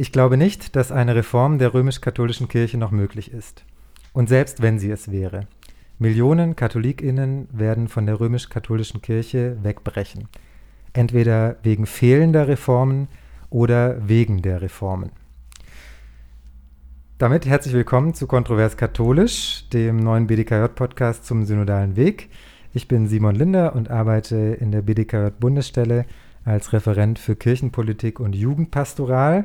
Ich glaube nicht, dass eine Reform der römisch-katholischen Kirche noch möglich ist. Und selbst wenn sie es wäre. Millionen Katholikinnen werden von der römisch-katholischen Kirche wegbrechen. Entweder wegen fehlender Reformen oder wegen der Reformen. Damit herzlich willkommen zu Kontrovers Katholisch, dem neuen BDKJ-Podcast zum synodalen Weg. Ich bin Simon Linder und arbeite in der BDKJ-Bundesstelle als Referent für Kirchenpolitik und Jugendpastoral.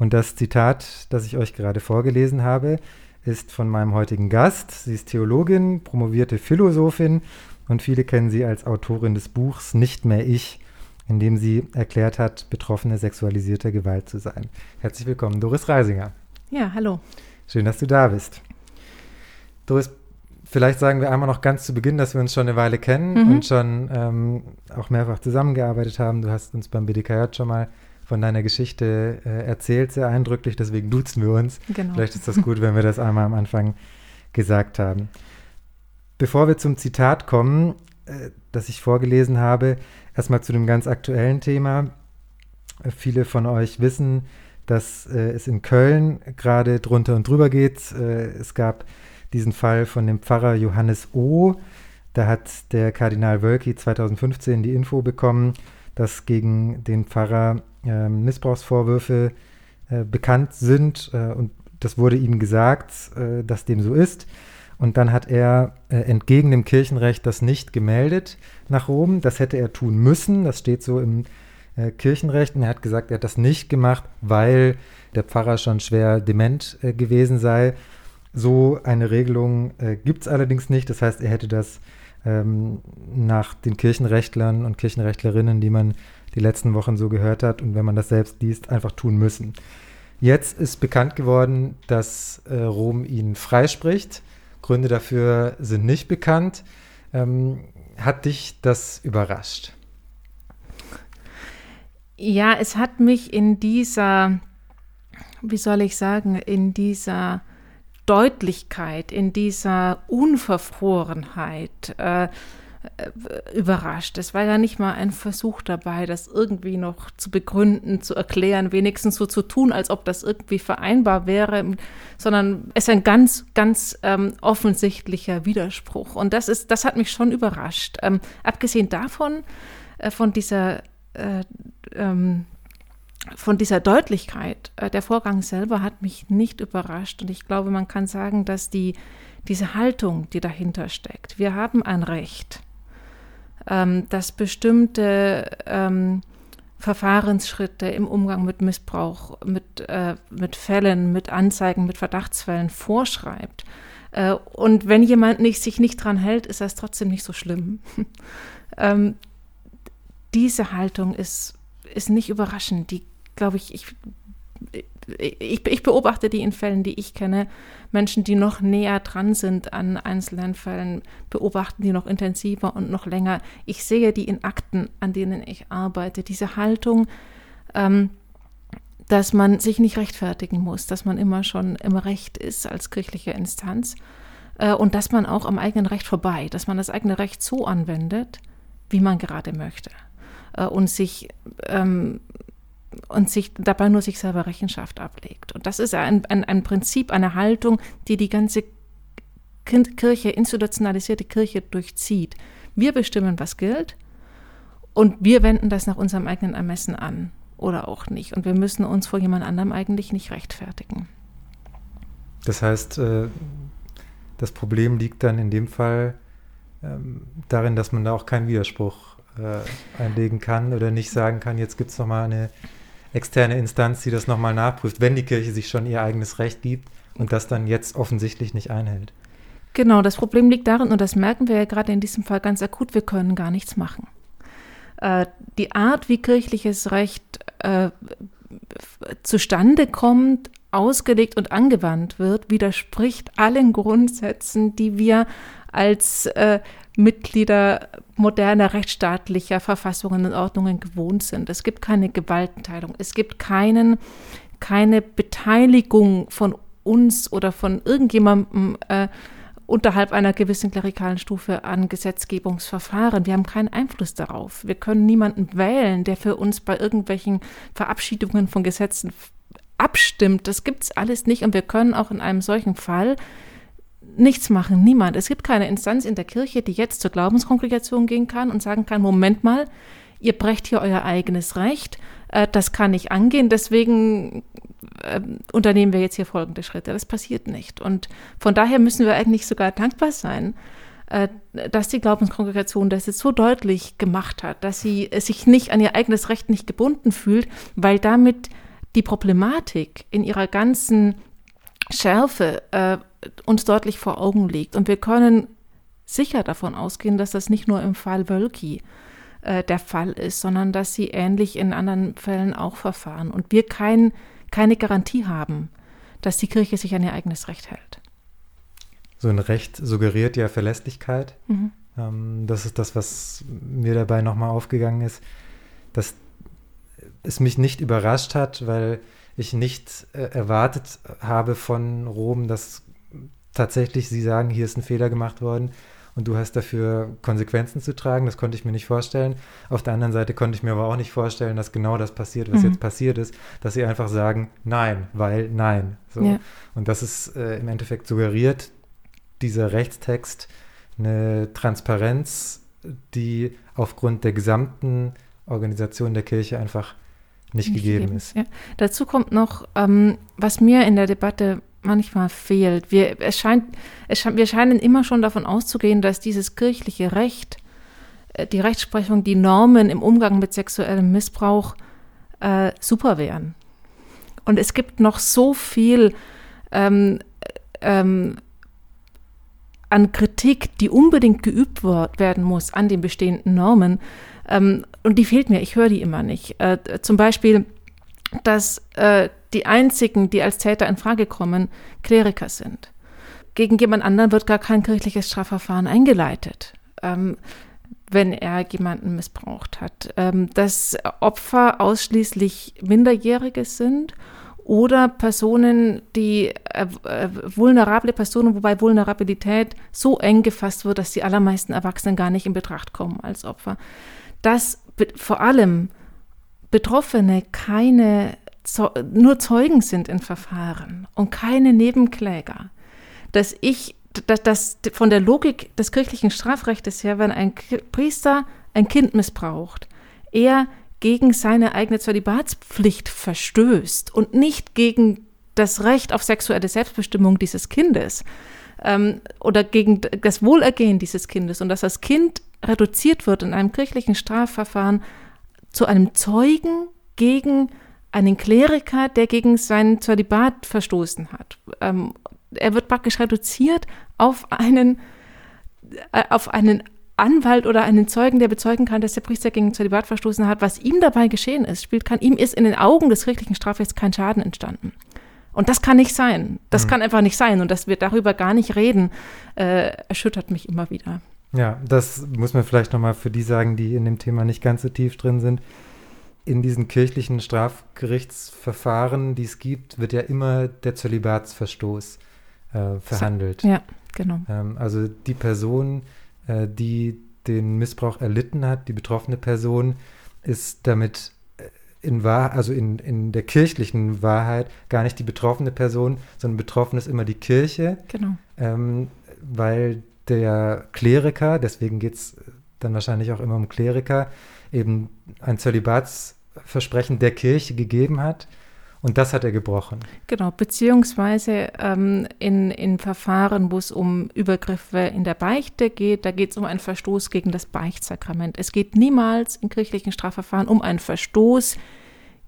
Und das Zitat, das ich euch gerade vorgelesen habe, ist von meinem heutigen Gast. Sie ist Theologin, promovierte Philosophin und viele kennen sie als Autorin des Buchs Nicht mehr ich, in dem sie erklärt hat, Betroffene sexualisierter Gewalt zu sein. Herzlich willkommen, Doris Reisinger. Ja, hallo. Schön, dass du da bist. Doris, vielleicht sagen wir einmal noch ganz zu Beginn, dass wir uns schon eine Weile kennen mhm. und schon ähm, auch mehrfach zusammengearbeitet haben. Du hast uns beim BDKJ schon mal von deiner Geschichte äh, erzählt, sehr eindrücklich, deswegen duzen wir uns. Genau. Vielleicht ist das gut, wenn wir das einmal am Anfang gesagt haben. Bevor wir zum Zitat kommen, äh, das ich vorgelesen habe, erstmal zu dem ganz aktuellen Thema. Äh, viele von euch wissen, dass äh, es in Köln gerade drunter und drüber geht. Äh, es gab diesen Fall von dem Pfarrer Johannes O. Da hat der Kardinal Wölki 2015 die Info bekommen, dass gegen den Pfarrer Missbrauchsvorwürfe äh, bekannt sind äh, und das wurde ihm gesagt, äh, dass dem so ist. Und dann hat er äh, entgegen dem Kirchenrecht das nicht gemeldet nach Rom. Das hätte er tun müssen. Das steht so im äh, Kirchenrecht. Und er hat gesagt, er hat das nicht gemacht, weil der Pfarrer schon schwer dement gewesen sei. So eine Regelung gibt es allerdings nicht. Das heißt, er hätte das ähm, nach den Kirchenrechtlern und Kirchenrechtlerinnen, die man die letzten Wochen so gehört hat und wenn man das selbst liest, einfach tun müssen. Jetzt ist bekannt geworden, dass äh, Rom ihn freispricht. Gründe dafür sind nicht bekannt. Ähm, hat dich das überrascht? Ja, es hat mich in dieser, wie soll ich sagen, in dieser Deutlichkeit, in dieser Unverfrorenheit, äh, überrascht. Es war ja nicht mal ein Versuch dabei, das irgendwie noch zu begründen, zu erklären, wenigstens so zu tun, als ob das irgendwie vereinbar wäre, sondern es ist ein ganz, ganz ähm, offensichtlicher Widerspruch. Und das ist, das hat mich schon überrascht. Ähm, abgesehen davon, äh, von dieser äh, ähm, von dieser Deutlichkeit, äh, der Vorgang selber hat mich nicht überrascht. Und ich glaube, man kann sagen, dass die, diese Haltung, die dahinter steckt, wir haben ein Recht, ähm, dass bestimmte ähm, Verfahrensschritte im Umgang mit Missbrauch, mit, äh, mit Fällen, mit Anzeigen, mit Verdachtsfällen vorschreibt. Äh, und wenn jemand nicht, sich nicht dran hält, ist das trotzdem nicht so schlimm. ähm, diese Haltung ist, ist nicht überraschend. Die, glaube ich, ich ich, ich, beobachte die in Fällen, die ich kenne. Menschen, die noch näher dran sind an einzelnen Fällen, beobachten die noch intensiver und noch länger. Ich sehe die in Akten, an denen ich arbeite. Diese Haltung, ähm, dass man sich nicht rechtfertigen muss, dass man immer schon im Recht ist als kirchliche Instanz äh, und dass man auch am eigenen Recht vorbei, dass man das eigene Recht so anwendet, wie man gerade möchte äh, und sich ähm, und sich dabei nur sich selber Rechenschaft ablegt. Und das ist ein, ein, ein Prinzip, eine Haltung, die die ganze Kirche, institutionalisierte Kirche durchzieht. Wir bestimmen, was gilt und wir wenden das nach unserem eigenen Ermessen an oder auch nicht. Und wir müssen uns vor jemand anderem eigentlich nicht rechtfertigen. Das heißt, äh, das Problem liegt dann in dem Fall ähm, darin, dass man da auch keinen Widerspruch äh, einlegen kann oder nicht sagen kann, jetzt gibt es nochmal eine externe Instanz, die das nochmal nachprüft, wenn die Kirche sich schon ihr eigenes Recht gibt und das dann jetzt offensichtlich nicht einhält. Genau, das Problem liegt darin, und das merken wir ja gerade in diesem Fall ganz akut, wir können gar nichts machen. Äh, die Art, wie kirchliches Recht äh, zustande kommt, ausgelegt und angewandt wird, widerspricht allen Grundsätzen, die wir als äh, Mitglieder moderner rechtsstaatlicher Verfassungen und Ordnungen gewohnt sind. Es gibt keine Gewaltenteilung. Es gibt keinen, keine Beteiligung von uns oder von irgendjemandem äh, unterhalb einer gewissen klerikalen Stufe an Gesetzgebungsverfahren. Wir haben keinen Einfluss darauf. Wir können niemanden wählen, der für uns bei irgendwelchen Verabschiedungen von Gesetzen abstimmt, das gibt es alles nicht. Und wir können auch in einem solchen Fall nichts machen, niemand. Es gibt keine Instanz in der Kirche, die jetzt zur Glaubenskongregation gehen kann und sagen kann, Moment mal, ihr brecht hier euer eigenes Recht, äh, das kann nicht angehen, deswegen äh, unternehmen wir jetzt hier folgende Schritte. Das passiert nicht. Und von daher müssen wir eigentlich sogar dankbar sein, äh, dass die Glaubenskongregation das jetzt so deutlich gemacht hat, dass sie sich nicht an ihr eigenes Recht nicht gebunden fühlt, weil damit die Problematik in ihrer ganzen Schärfe äh, uns deutlich vor Augen liegt. Und wir können sicher davon ausgehen, dass das nicht nur im Fall Wölki äh, der Fall ist, sondern dass sie ähnlich in anderen Fällen auch verfahren und wir kein, keine Garantie haben, dass die Kirche sich an ihr eigenes Recht hält. So ein Recht suggeriert ja Verlässlichkeit. Mhm. Ähm, das ist das, was mir dabei nochmal aufgegangen ist, dass es mich nicht überrascht hat, weil ich nicht äh, erwartet habe von Rom, dass tatsächlich sie sagen, hier ist ein Fehler gemacht worden und du hast dafür Konsequenzen zu tragen. Das konnte ich mir nicht vorstellen. Auf der anderen Seite konnte ich mir aber auch nicht vorstellen, dass genau das passiert, was mhm. jetzt passiert ist, dass sie einfach sagen, nein, weil nein. So. Ja. Und das ist äh, im Endeffekt suggeriert dieser Rechtstext eine Transparenz, die aufgrund der gesamten Organisation der Kirche einfach nicht, nicht gegeben, gegeben, ist. Ja. Dazu kommt noch, ähm, was mir in der Debatte manchmal fehlt. Wir, es scheint, es scheint, wir scheinen immer schon davon auszugehen, dass dieses kirchliche Recht, äh, die Rechtsprechung, die Normen im Umgang mit sexuellem Missbrauch äh, super wären. Und es gibt noch so viel ähm, ähm, an Kritik, die unbedingt geübt werden muss an den bestehenden Normen. Ähm, und die fehlt mir, ich höre die immer nicht. Äh, zum Beispiel, dass äh, die einzigen, die als Täter in Frage kommen, Kleriker sind. Gegen jemand anderen wird gar kein kirchliches Strafverfahren eingeleitet, ähm, wenn er jemanden missbraucht hat. Ähm, dass Opfer ausschließlich Minderjährige sind oder Personen, die äh, äh, vulnerable Personen, wobei Vulnerabilität so eng gefasst wird, dass die allermeisten Erwachsenen gar nicht in Betracht kommen als Opfer. Dass vor allem Betroffene keine nur Zeugen sind in Verfahren und keine Nebenkläger. Dass ich, dass, dass von der Logik des kirchlichen Strafrechts her, wenn ein Priester ein Kind missbraucht, er gegen seine eigene Zölibatspflicht verstößt und nicht gegen das Recht auf sexuelle Selbstbestimmung dieses Kindes ähm, oder gegen das Wohlergehen dieses Kindes und dass das Kind reduziert wird in einem kirchlichen Strafverfahren zu einem Zeugen gegen einen Kleriker, der gegen seinen Zölibat verstoßen hat. Ähm, er wird praktisch reduziert auf einen, äh, auf einen Anwalt oder einen Zeugen, der bezeugen kann, dass der Priester gegen Zölibat verstoßen hat. Was ihm dabei geschehen ist, spielt kann, ihm ist in den Augen des kirchlichen Strafrechts kein Schaden entstanden. Und das kann nicht sein. Das mhm. kann einfach nicht sein. Und dass wir darüber gar nicht reden, äh, erschüttert mich immer wieder. Ja, das muss man vielleicht nochmal für die sagen, die in dem Thema nicht ganz so tief drin sind in diesen kirchlichen Strafgerichtsverfahren, die es gibt, wird ja immer der Zölibatsverstoß äh, verhandelt. Ja, genau. Ähm, also die Person, äh, die den Missbrauch erlitten hat, die betroffene Person, ist damit äh, in Wahr, also in, in der kirchlichen Wahrheit gar nicht die betroffene Person, sondern betroffen ist immer die Kirche. Genau. Ähm, weil der Kleriker, deswegen geht es dann wahrscheinlich auch immer um Kleriker, eben ein Zölibatsversprechen der Kirche gegeben hat. Und das hat er gebrochen. Genau, beziehungsweise ähm, in, in Verfahren, wo es um Übergriffe in der Beichte geht, da geht es um einen Verstoß gegen das Beichtsakrament. Es geht niemals in kirchlichen Strafverfahren um einen Verstoß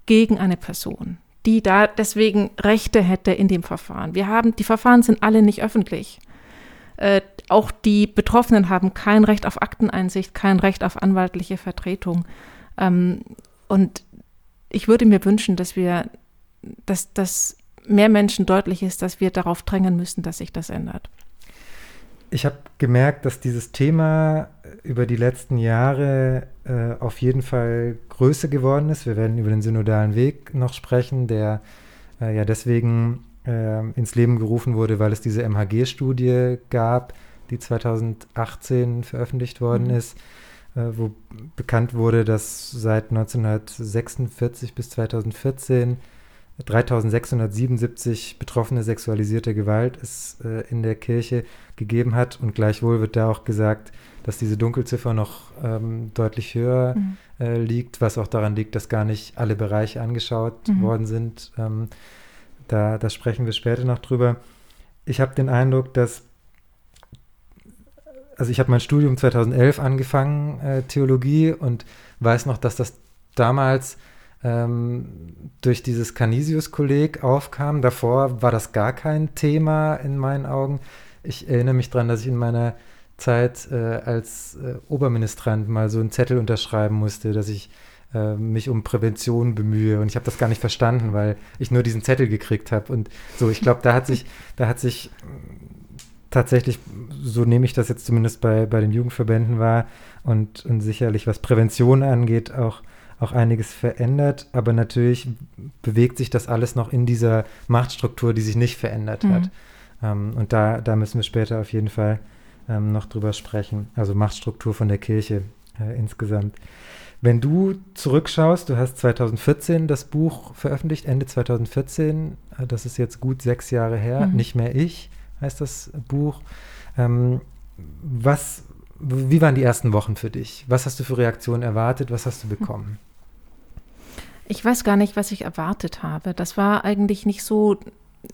gegen eine Person, die da deswegen Rechte hätte in dem Verfahren. Wir haben, die Verfahren sind alle nicht öffentlich. Äh, auch die Betroffenen haben kein Recht auf Akteneinsicht, kein Recht auf anwaltliche Vertretung. Ähm, und ich würde mir wünschen, dass wir, dass das mehr Menschen deutlich ist, dass wir darauf drängen müssen, dass sich das ändert. Ich habe gemerkt, dass dieses Thema über die letzten Jahre äh, auf jeden Fall größer geworden ist. Wir werden über den synodalen Weg noch sprechen, der äh, ja deswegen äh, ins Leben gerufen wurde, weil es diese MHG-Studie gab, die 2018 veröffentlicht worden mhm. ist, äh, wo bekannt wurde, dass seit 1946 bis 2014 3677 Betroffene sexualisierte Gewalt es äh, in der Kirche gegeben hat. Und gleichwohl wird da auch gesagt, dass diese Dunkelziffer noch ähm, deutlich höher mhm. äh, liegt, was auch daran liegt, dass gar nicht alle Bereiche angeschaut mhm. worden sind. Ähm, da, da sprechen wir später noch drüber. Ich habe den Eindruck, dass also ich habe mein Studium 2011 angefangen, äh, Theologie, und weiß noch, dass das damals ähm, durch dieses Canisius-Kolleg aufkam. Davor war das gar kein Thema in meinen Augen. Ich erinnere mich daran, dass ich in meiner Zeit äh, als äh, Oberministrant mal so einen Zettel unterschreiben musste, dass ich äh, mich um Prävention bemühe. Und ich habe das gar nicht verstanden, weil ich nur diesen Zettel gekriegt habe. Und so, ich glaube, da hat sich, da hat sich tatsächlich, so nehme ich das jetzt zumindest bei, bei den Jugendverbänden wahr und, und sicherlich was Prävention angeht, auch, auch einiges verändert. Aber natürlich bewegt sich das alles noch in dieser Machtstruktur, die sich nicht verändert mhm. hat. Ähm, und da, da müssen wir später auf jeden Fall ähm, noch drüber sprechen. Also Machtstruktur von der Kirche äh, insgesamt. Wenn du zurückschaust, du hast 2014 das Buch veröffentlicht, Ende 2014, äh, das ist jetzt gut sechs Jahre her, mhm. nicht mehr ich heißt das Buch. Ähm, was, wie waren die ersten Wochen für dich? Was hast du für Reaktionen erwartet? Was hast du bekommen? Ich weiß gar nicht, was ich erwartet habe. Das war eigentlich nicht so,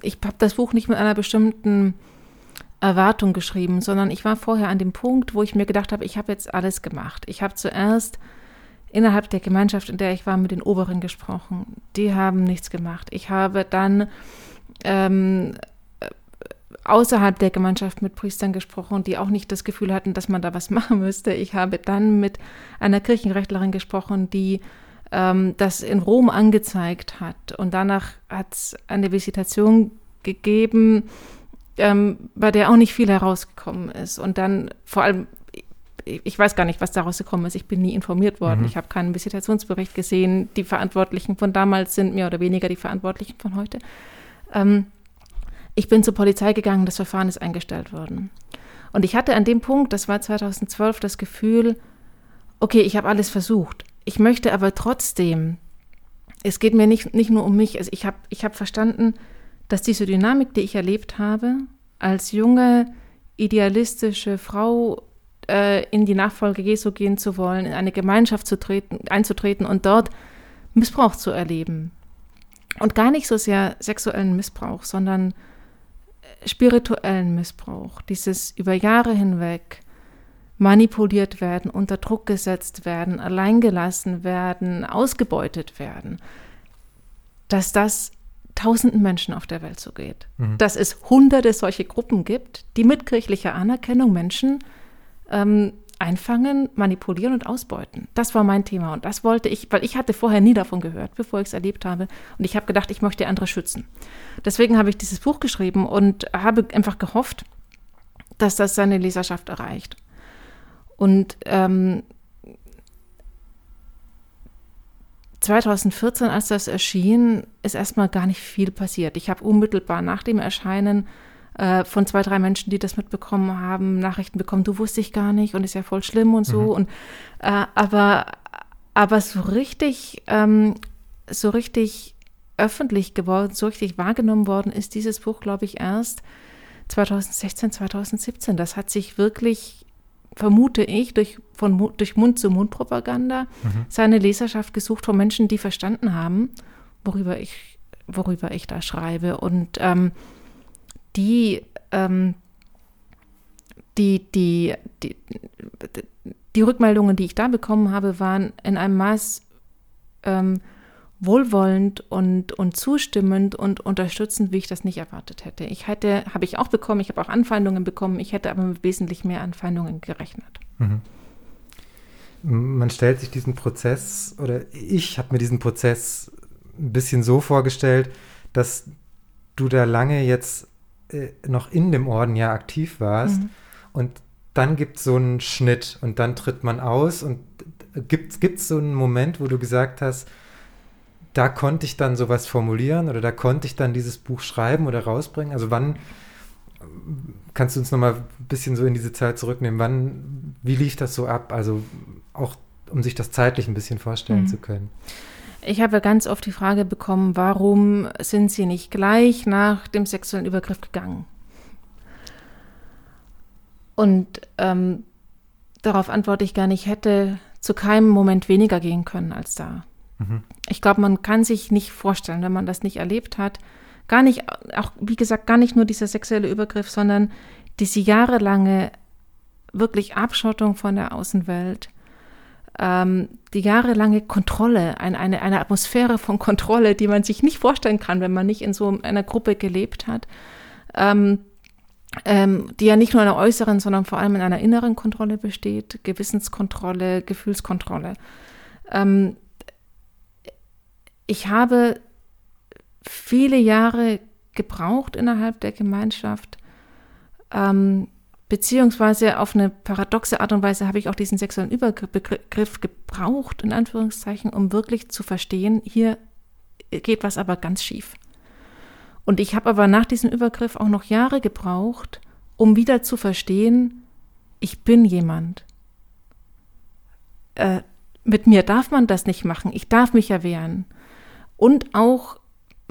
ich habe das Buch nicht mit einer bestimmten Erwartung geschrieben, sondern ich war vorher an dem Punkt, wo ich mir gedacht habe, ich habe jetzt alles gemacht. Ich habe zuerst innerhalb der Gemeinschaft, in der ich war, mit den Oberen gesprochen. Die haben nichts gemacht. Ich habe dann ähm, außerhalb der Gemeinschaft mit Priestern gesprochen, die auch nicht das Gefühl hatten, dass man da was machen müsste. Ich habe dann mit einer Kirchenrechtlerin gesprochen, die ähm, das in Rom angezeigt hat. Und danach hat es eine Visitation gegeben, ähm, bei der auch nicht viel herausgekommen ist. Und dann vor allem, ich weiß gar nicht, was daraus gekommen ist. Ich bin nie informiert worden. Mhm. Ich habe keinen Visitationsbericht gesehen. Die Verantwortlichen von damals sind mehr oder weniger die Verantwortlichen von heute. Ähm, ich bin zur Polizei gegangen, das Verfahren ist eingestellt worden. Und ich hatte an dem Punkt, das war 2012, das Gefühl, okay, ich habe alles versucht. Ich möchte aber trotzdem, es geht mir nicht, nicht nur um mich, also ich habe ich hab verstanden, dass diese Dynamik, die ich erlebt habe, als junge, idealistische Frau äh, in die Nachfolge Jesu gehen zu wollen, in eine Gemeinschaft zu treten, einzutreten und dort Missbrauch zu erleben. Und gar nicht so sehr sexuellen Missbrauch, sondern spirituellen Missbrauch, dieses über Jahre hinweg manipuliert werden, unter Druck gesetzt werden, alleingelassen werden, ausgebeutet werden, dass das tausenden Menschen auf der Welt so geht. Mhm. Dass es hunderte solche Gruppen gibt, die mit kirchlicher Anerkennung Menschen ähm, einfangen, manipulieren und ausbeuten. Das war mein Thema und das wollte ich, weil ich hatte vorher nie davon gehört, bevor ich es erlebt habe und ich habe gedacht, ich möchte andere schützen. Deswegen habe ich dieses Buch geschrieben und habe einfach gehofft, dass das seine Leserschaft erreicht. Und ähm, 2014, als das erschien, ist erstmal gar nicht viel passiert. Ich habe unmittelbar nach dem Erscheinen äh, von zwei, drei Menschen, die das mitbekommen haben, Nachrichten bekommen, du wusste ich gar nicht und ist ja voll schlimm und so. Mhm. Und äh, aber, aber so richtig, ähm, so richtig öffentlich geworden, so richtig wahrgenommen worden ist dieses Buch, glaube ich, erst 2016, 2017. Das hat sich wirklich, vermute ich, durch, von, durch Mund-zu-Mund-Propaganda mhm. seine Leserschaft gesucht von Menschen, die verstanden haben, worüber ich, worüber ich da schreibe. Und ähm, die, ähm, die, die, die, die Rückmeldungen, die ich da bekommen habe, waren in einem Maß ähm, wohlwollend und, und zustimmend und unterstützend, wie ich das nicht erwartet hätte. Ich hätte, habe ich auch bekommen, ich habe auch Anfeindungen bekommen, ich hätte aber mit wesentlich mehr Anfeindungen gerechnet. Mhm. Man stellt sich diesen Prozess, oder ich habe mir diesen Prozess ein bisschen so vorgestellt, dass du da lange jetzt äh, noch in dem Orden ja aktiv warst mhm. und dann gibt es so einen Schnitt und dann tritt man aus und gibt es so einen Moment, wo du gesagt hast, da konnte ich dann sowas formulieren oder da konnte ich dann dieses Buch schreiben oder rausbringen? Also wann kannst du uns nochmal ein bisschen so in diese Zeit zurücknehmen? Wann, wie lief das so ab? Also auch, um sich das zeitlich ein bisschen vorstellen mhm. zu können. Ich habe ganz oft die Frage bekommen, warum sind Sie nicht gleich nach dem sexuellen Übergriff gegangen? Und ähm, darauf antworte ich gerne, ich hätte zu keinem Moment weniger gehen können als da. Mhm. Ich glaube, man kann sich nicht vorstellen, wenn man das nicht erlebt hat, gar nicht, auch wie gesagt, gar nicht nur dieser sexuelle Übergriff, sondern diese jahrelange wirklich Abschottung von der Außenwelt, ähm, die jahrelange Kontrolle, ein, eine, eine Atmosphäre von Kontrolle, die man sich nicht vorstellen kann, wenn man nicht in so einer Gruppe gelebt hat. Ähm, ähm, die ja nicht nur in einer äußeren, sondern vor allem in einer inneren Kontrolle besteht, Gewissenskontrolle, Gefühlskontrolle. Ähm, ich habe viele Jahre gebraucht innerhalb der Gemeinschaft, ähm, beziehungsweise auf eine paradoxe Art und Weise habe ich auch diesen sexuellen Übergriff gebraucht, in Anführungszeichen, um wirklich zu verstehen, hier geht was aber ganz schief. Und ich habe aber nach diesem Übergriff auch noch Jahre gebraucht, um wieder zu verstehen, ich bin jemand. Äh, mit mir darf man das nicht machen, ich darf mich erwehren. Und auch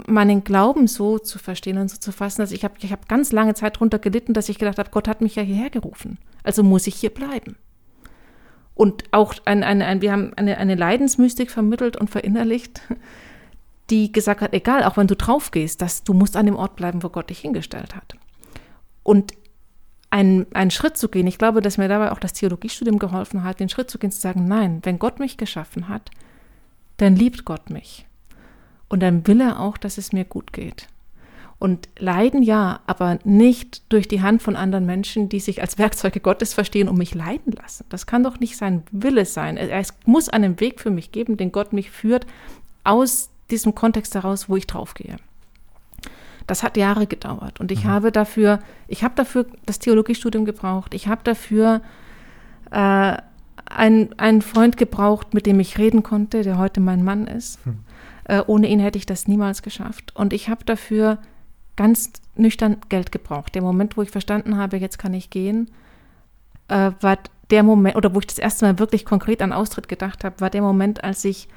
meinen Glauben so zu verstehen und so zu fassen, dass ich habe ich hab ganz lange Zeit darunter gelitten, dass ich gedacht habe, Gott hat mich ja hierher gerufen. Also muss ich hier bleiben. Und auch ein, ein, ein, wir haben eine, eine Leidensmystik vermittelt und verinnerlicht, die gesagt hat, egal, auch wenn du drauf gehst, dass du musst an dem Ort bleiben, wo Gott dich hingestellt hat. Und einen, einen Schritt zu gehen, ich glaube, dass mir dabei auch das Theologiestudium geholfen hat, den Schritt zu gehen, zu sagen, nein, wenn Gott mich geschaffen hat, dann liebt Gott mich. Und dann will er auch, dass es mir gut geht. Und leiden ja, aber nicht durch die Hand von anderen Menschen, die sich als Werkzeuge Gottes verstehen und mich leiden lassen. Das kann doch nicht sein Wille sein. Es muss einen Weg für mich geben, den Gott mich führt aus diesem Kontext heraus, wo ich draufgehe. Das hat Jahre gedauert und ich mhm. habe dafür, ich habe dafür das Theologiestudium gebraucht, ich habe dafür äh, einen, einen Freund gebraucht, mit dem ich reden konnte, der heute mein Mann ist. Mhm. Äh, ohne ihn hätte ich das niemals geschafft. Und ich habe dafür ganz nüchtern Geld gebraucht. Der Moment, wo ich verstanden habe, jetzt kann ich gehen, äh, war der Moment, oder wo ich das erste Mal wirklich konkret an Austritt gedacht habe, war der Moment, als ich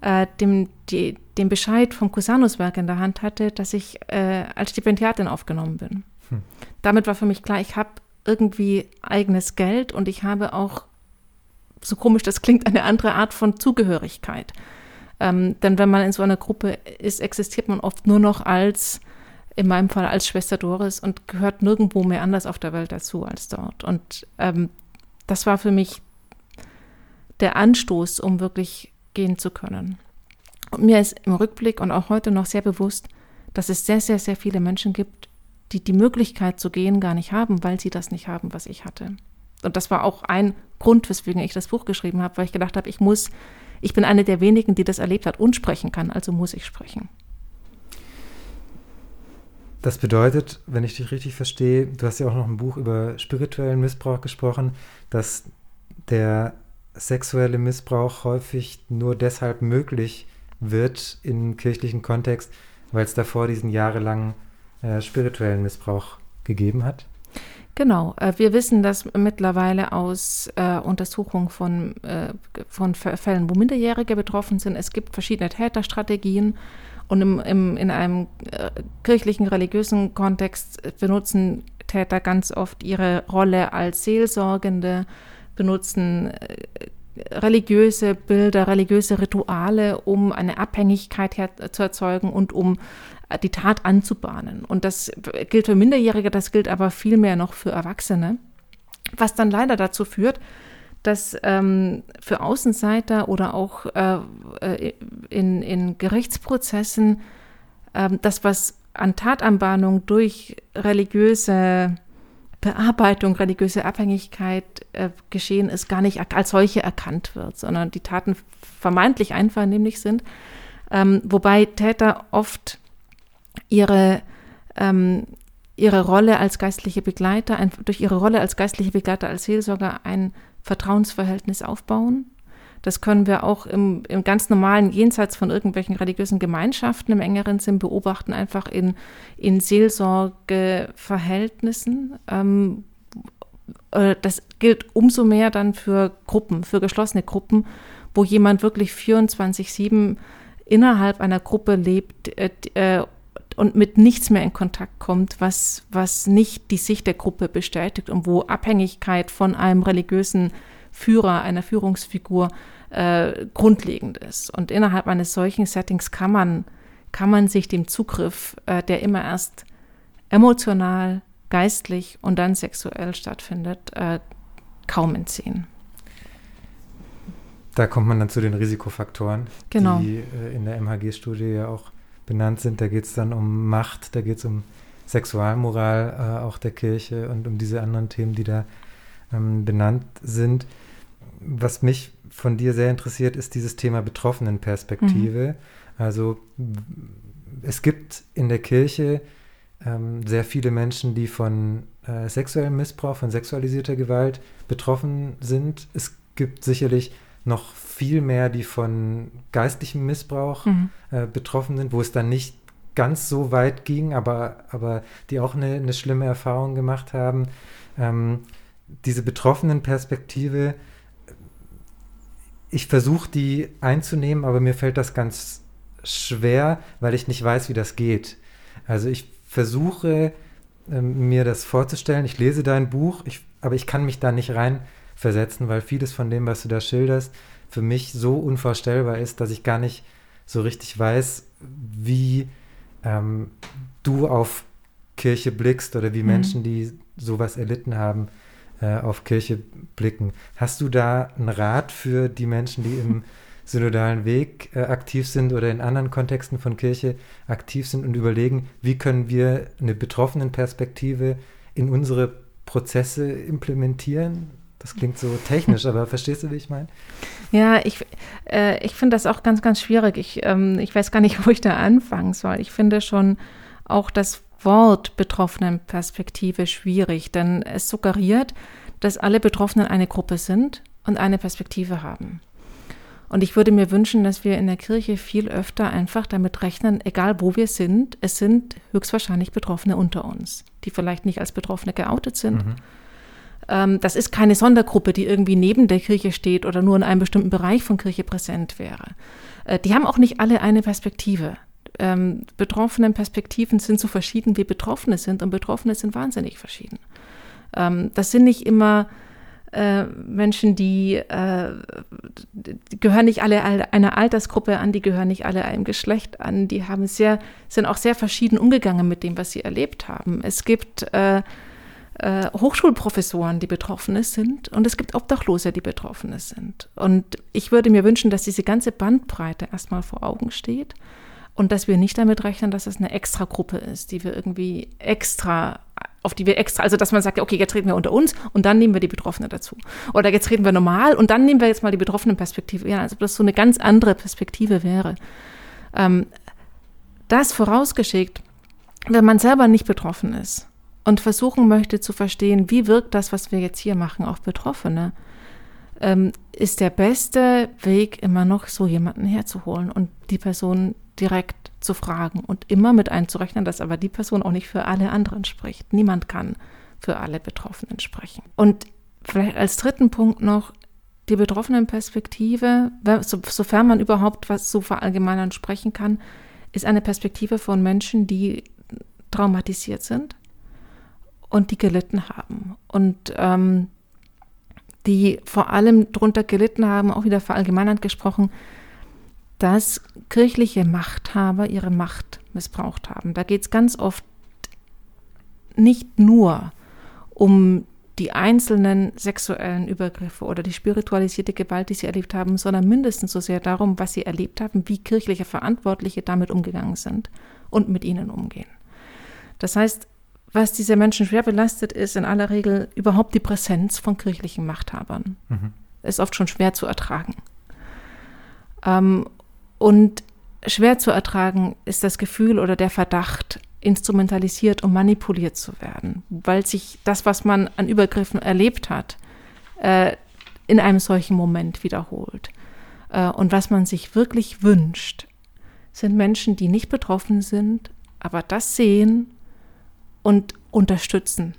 äh, dem, die, den Bescheid vom Cusanus-Werk in der Hand hatte, dass ich äh, als Stipendiatin aufgenommen bin. Hm. Damit war für mich klar, ich habe irgendwie eigenes Geld und ich habe auch, so komisch das klingt, eine andere Art von Zugehörigkeit. Ähm, denn wenn man in so einer Gruppe ist, existiert man oft nur noch als, in meinem Fall als Schwester Doris und gehört nirgendwo mehr anders auf der Welt dazu als dort. Und ähm, das war für mich der Anstoß, um wirklich gehen zu können. Und mir ist im Rückblick und auch heute noch sehr bewusst, dass es sehr, sehr, sehr viele Menschen gibt, die die Möglichkeit zu gehen gar nicht haben, weil sie das nicht haben, was ich hatte. Und das war auch ein Grund, weswegen ich das Buch geschrieben habe, weil ich gedacht habe, ich muss, ich bin eine der wenigen, die das erlebt hat und sprechen kann, also muss ich sprechen. Das bedeutet, wenn ich dich richtig verstehe, du hast ja auch noch ein Buch über spirituellen Missbrauch gesprochen, dass der sexuelle Missbrauch häufig nur deshalb möglich wird im kirchlichen Kontext, weil es davor diesen jahrelangen äh, spirituellen Missbrauch gegeben hat? Genau. Äh, wir wissen das mittlerweile aus äh, Untersuchungen von, äh, von Fällen, wo Minderjährige betroffen sind. Es gibt verschiedene Täterstrategien und im, im, in einem äh, kirchlichen, religiösen Kontext benutzen Täter ganz oft ihre Rolle als Seelsorgende, benutzen äh, religiöse Bilder, religiöse Rituale, um eine Abhängigkeit zu erzeugen und um äh, die Tat anzubahnen. Und das gilt für Minderjährige, das gilt aber vielmehr noch für Erwachsene, was dann leider dazu führt, dass ähm, für Außenseiter oder auch äh, äh in, in Gerichtsprozessen äh, das, was an Tatanbahnung durch religiöse Bearbeitung, religiöse Abhängigkeit äh, geschehen ist, gar nicht als solche erkannt wird, sondern die Taten vermeintlich einvernehmlich sind. Ähm, wobei Täter oft ihre, ähm, ihre Rolle als geistliche Begleiter, ein, durch ihre Rolle als geistliche Begleiter, als Seelsorger ein Vertrauensverhältnis aufbauen das können wir auch im, im ganz normalen, jenseits von irgendwelchen religiösen Gemeinschaften im engeren Sinn beobachten, einfach in, in Seelsorgeverhältnissen. Ähm, äh, das gilt umso mehr dann für Gruppen, für geschlossene Gruppen, wo jemand wirklich 24-7 innerhalb einer Gruppe lebt äh, äh, und mit nichts mehr in Kontakt kommt, was, was nicht die Sicht der Gruppe bestätigt und wo Abhängigkeit von einem religiösen Führer, einer Führungsfigur äh, grundlegend ist. Und innerhalb eines solchen Settings kann man, kann man sich dem Zugriff, äh, der immer erst emotional, geistlich und dann sexuell stattfindet, äh, kaum entziehen. Da kommt man dann zu den Risikofaktoren, genau. die äh, in der MHG-Studie ja auch benannt sind. Da geht es dann um Macht, da geht es um Sexualmoral äh, auch der Kirche und um diese anderen Themen, die da ähm, benannt sind. Was mich von dir sehr interessiert, ist dieses Thema Betroffenenperspektive. Mhm. Also es gibt in der Kirche ähm, sehr viele Menschen, die von äh, sexuellem Missbrauch, von sexualisierter Gewalt betroffen sind. Es gibt sicherlich noch viel mehr, die von geistlichem Missbrauch mhm. äh, betroffen sind, wo es dann nicht ganz so weit ging, aber, aber die auch eine, eine schlimme Erfahrung gemacht haben. Ähm, diese betroffenen Perspektive, ich versuche die einzunehmen, aber mir fällt das ganz schwer, weil ich nicht weiß, wie das geht. Also ich versuche ähm, mir das vorzustellen, ich lese dein Buch, ich, aber ich kann mich da nicht reinversetzen, weil vieles von dem, was du da schilderst, für mich so unvorstellbar ist, dass ich gar nicht so richtig weiß, wie ähm, du auf Kirche blickst oder wie mhm. Menschen, die sowas erlitten haben, äh, auf Kirche blicken. Hast du da einen Rat für die Menschen, die im synodalen Weg äh, aktiv sind oder in anderen Kontexten von Kirche aktiv sind und überlegen, wie können wir eine betroffenen Perspektive in unsere Prozesse implementieren? Das klingt so technisch, aber verstehst du, wie ich meine? Ja, ich, äh, ich finde das auch ganz, ganz schwierig. Ich, ähm, ich weiß gar nicht, wo ich da anfangen soll. Ich finde schon auch das Wort betroffenen Perspektive schwierig, denn es suggeriert, dass alle Betroffenen eine Gruppe sind und eine Perspektive haben. Und ich würde mir wünschen, dass wir in der Kirche viel öfter einfach damit rechnen, egal wo wir sind, es sind höchstwahrscheinlich Betroffene unter uns, die vielleicht nicht als Betroffene geoutet sind. Mhm. Ähm, das ist keine Sondergruppe, die irgendwie neben der Kirche steht oder nur in einem bestimmten Bereich von Kirche präsent wäre. Äh, die haben auch nicht alle eine Perspektive. Ähm, betroffenen Perspektiven sind so verschieden, wie Betroffene sind und Betroffene sind wahnsinnig verschieden. Ähm, das sind nicht immer äh, Menschen, die, äh, die, gehören nicht alle einer Altersgruppe an, die gehören nicht alle einem Geschlecht an, die haben sehr, sind auch sehr verschieden umgegangen mit dem, was sie erlebt haben. Es gibt äh, äh, Hochschulprofessoren, die Betroffene sind, und es gibt Obdachlose, die Betroffene sind. Und ich würde mir wünschen, dass diese ganze Bandbreite erstmal vor Augen steht und dass wir nicht damit rechnen, dass es eine Extragruppe ist, die wir irgendwie extra auf die wir extra, also dass man sagt, okay, jetzt reden wir unter uns und dann nehmen wir die Betroffenen dazu. Oder jetzt reden wir normal und dann nehmen wir jetzt mal die betroffenen Perspektive. Ja, also das so eine ganz andere Perspektive wäre. Ähm, das vorausgeschickt, wenn man selber nicht betroffen ist und versuchen möchte zu verstehen, wie wirkt das, was wir jetzt hier machen, auf Betroffene, ähm, ist der beste Weg immer noch so jemanden herzuholen und die Person direkt zu fragen und immer mit einzurechnen, dass aber die Person auch nicht für alle anderen spricht. Niemand kann für alle Betroffenen sprechen. Und vielleicht als dritten Punkt noch die betroffenen Perspektive, sofern man überhaupt was so verallgemeinern sprechen kann, ist eine Perspektive von Menschen, die traumatisiert sind und die gelitten haben. Und ähm, die vor allem darunter gelitten haben, auch wieder verallgemeinert gesprochen, dass kirchliche Machthaber ihre Macht missbraucht haben. Da geht es ganz oft nicht nur um die einzelnen sexuellen Übergriffe oder die spiritualisierte Gewalt, die sie erlebt haben, sondern mindestens so sehr darum, was sie erlebt haben, wie kirchliche Verantwortliche damit umgegangen sind und mit ihnen umgehen. Das heißt, was diese Menschen schwer belastet, ist in aller Regel überhaupt die Präsenz von kirchlichen Machthabern. Mhm. Ist oft schon schwer zu ertragen. Ähm, und schwer zu ertragen ist das Gefühl oder der Verdacht, instrumentalisiert und manipuliert zu werden, weil sich das, was man an Übergriffen erlebt hat, äh, in einem solchen Moment wiederholt. Äh, und was man sich wirklich wünscht, sind Menschen, die nicht betroffen sind, aber das sehen und unterstützen.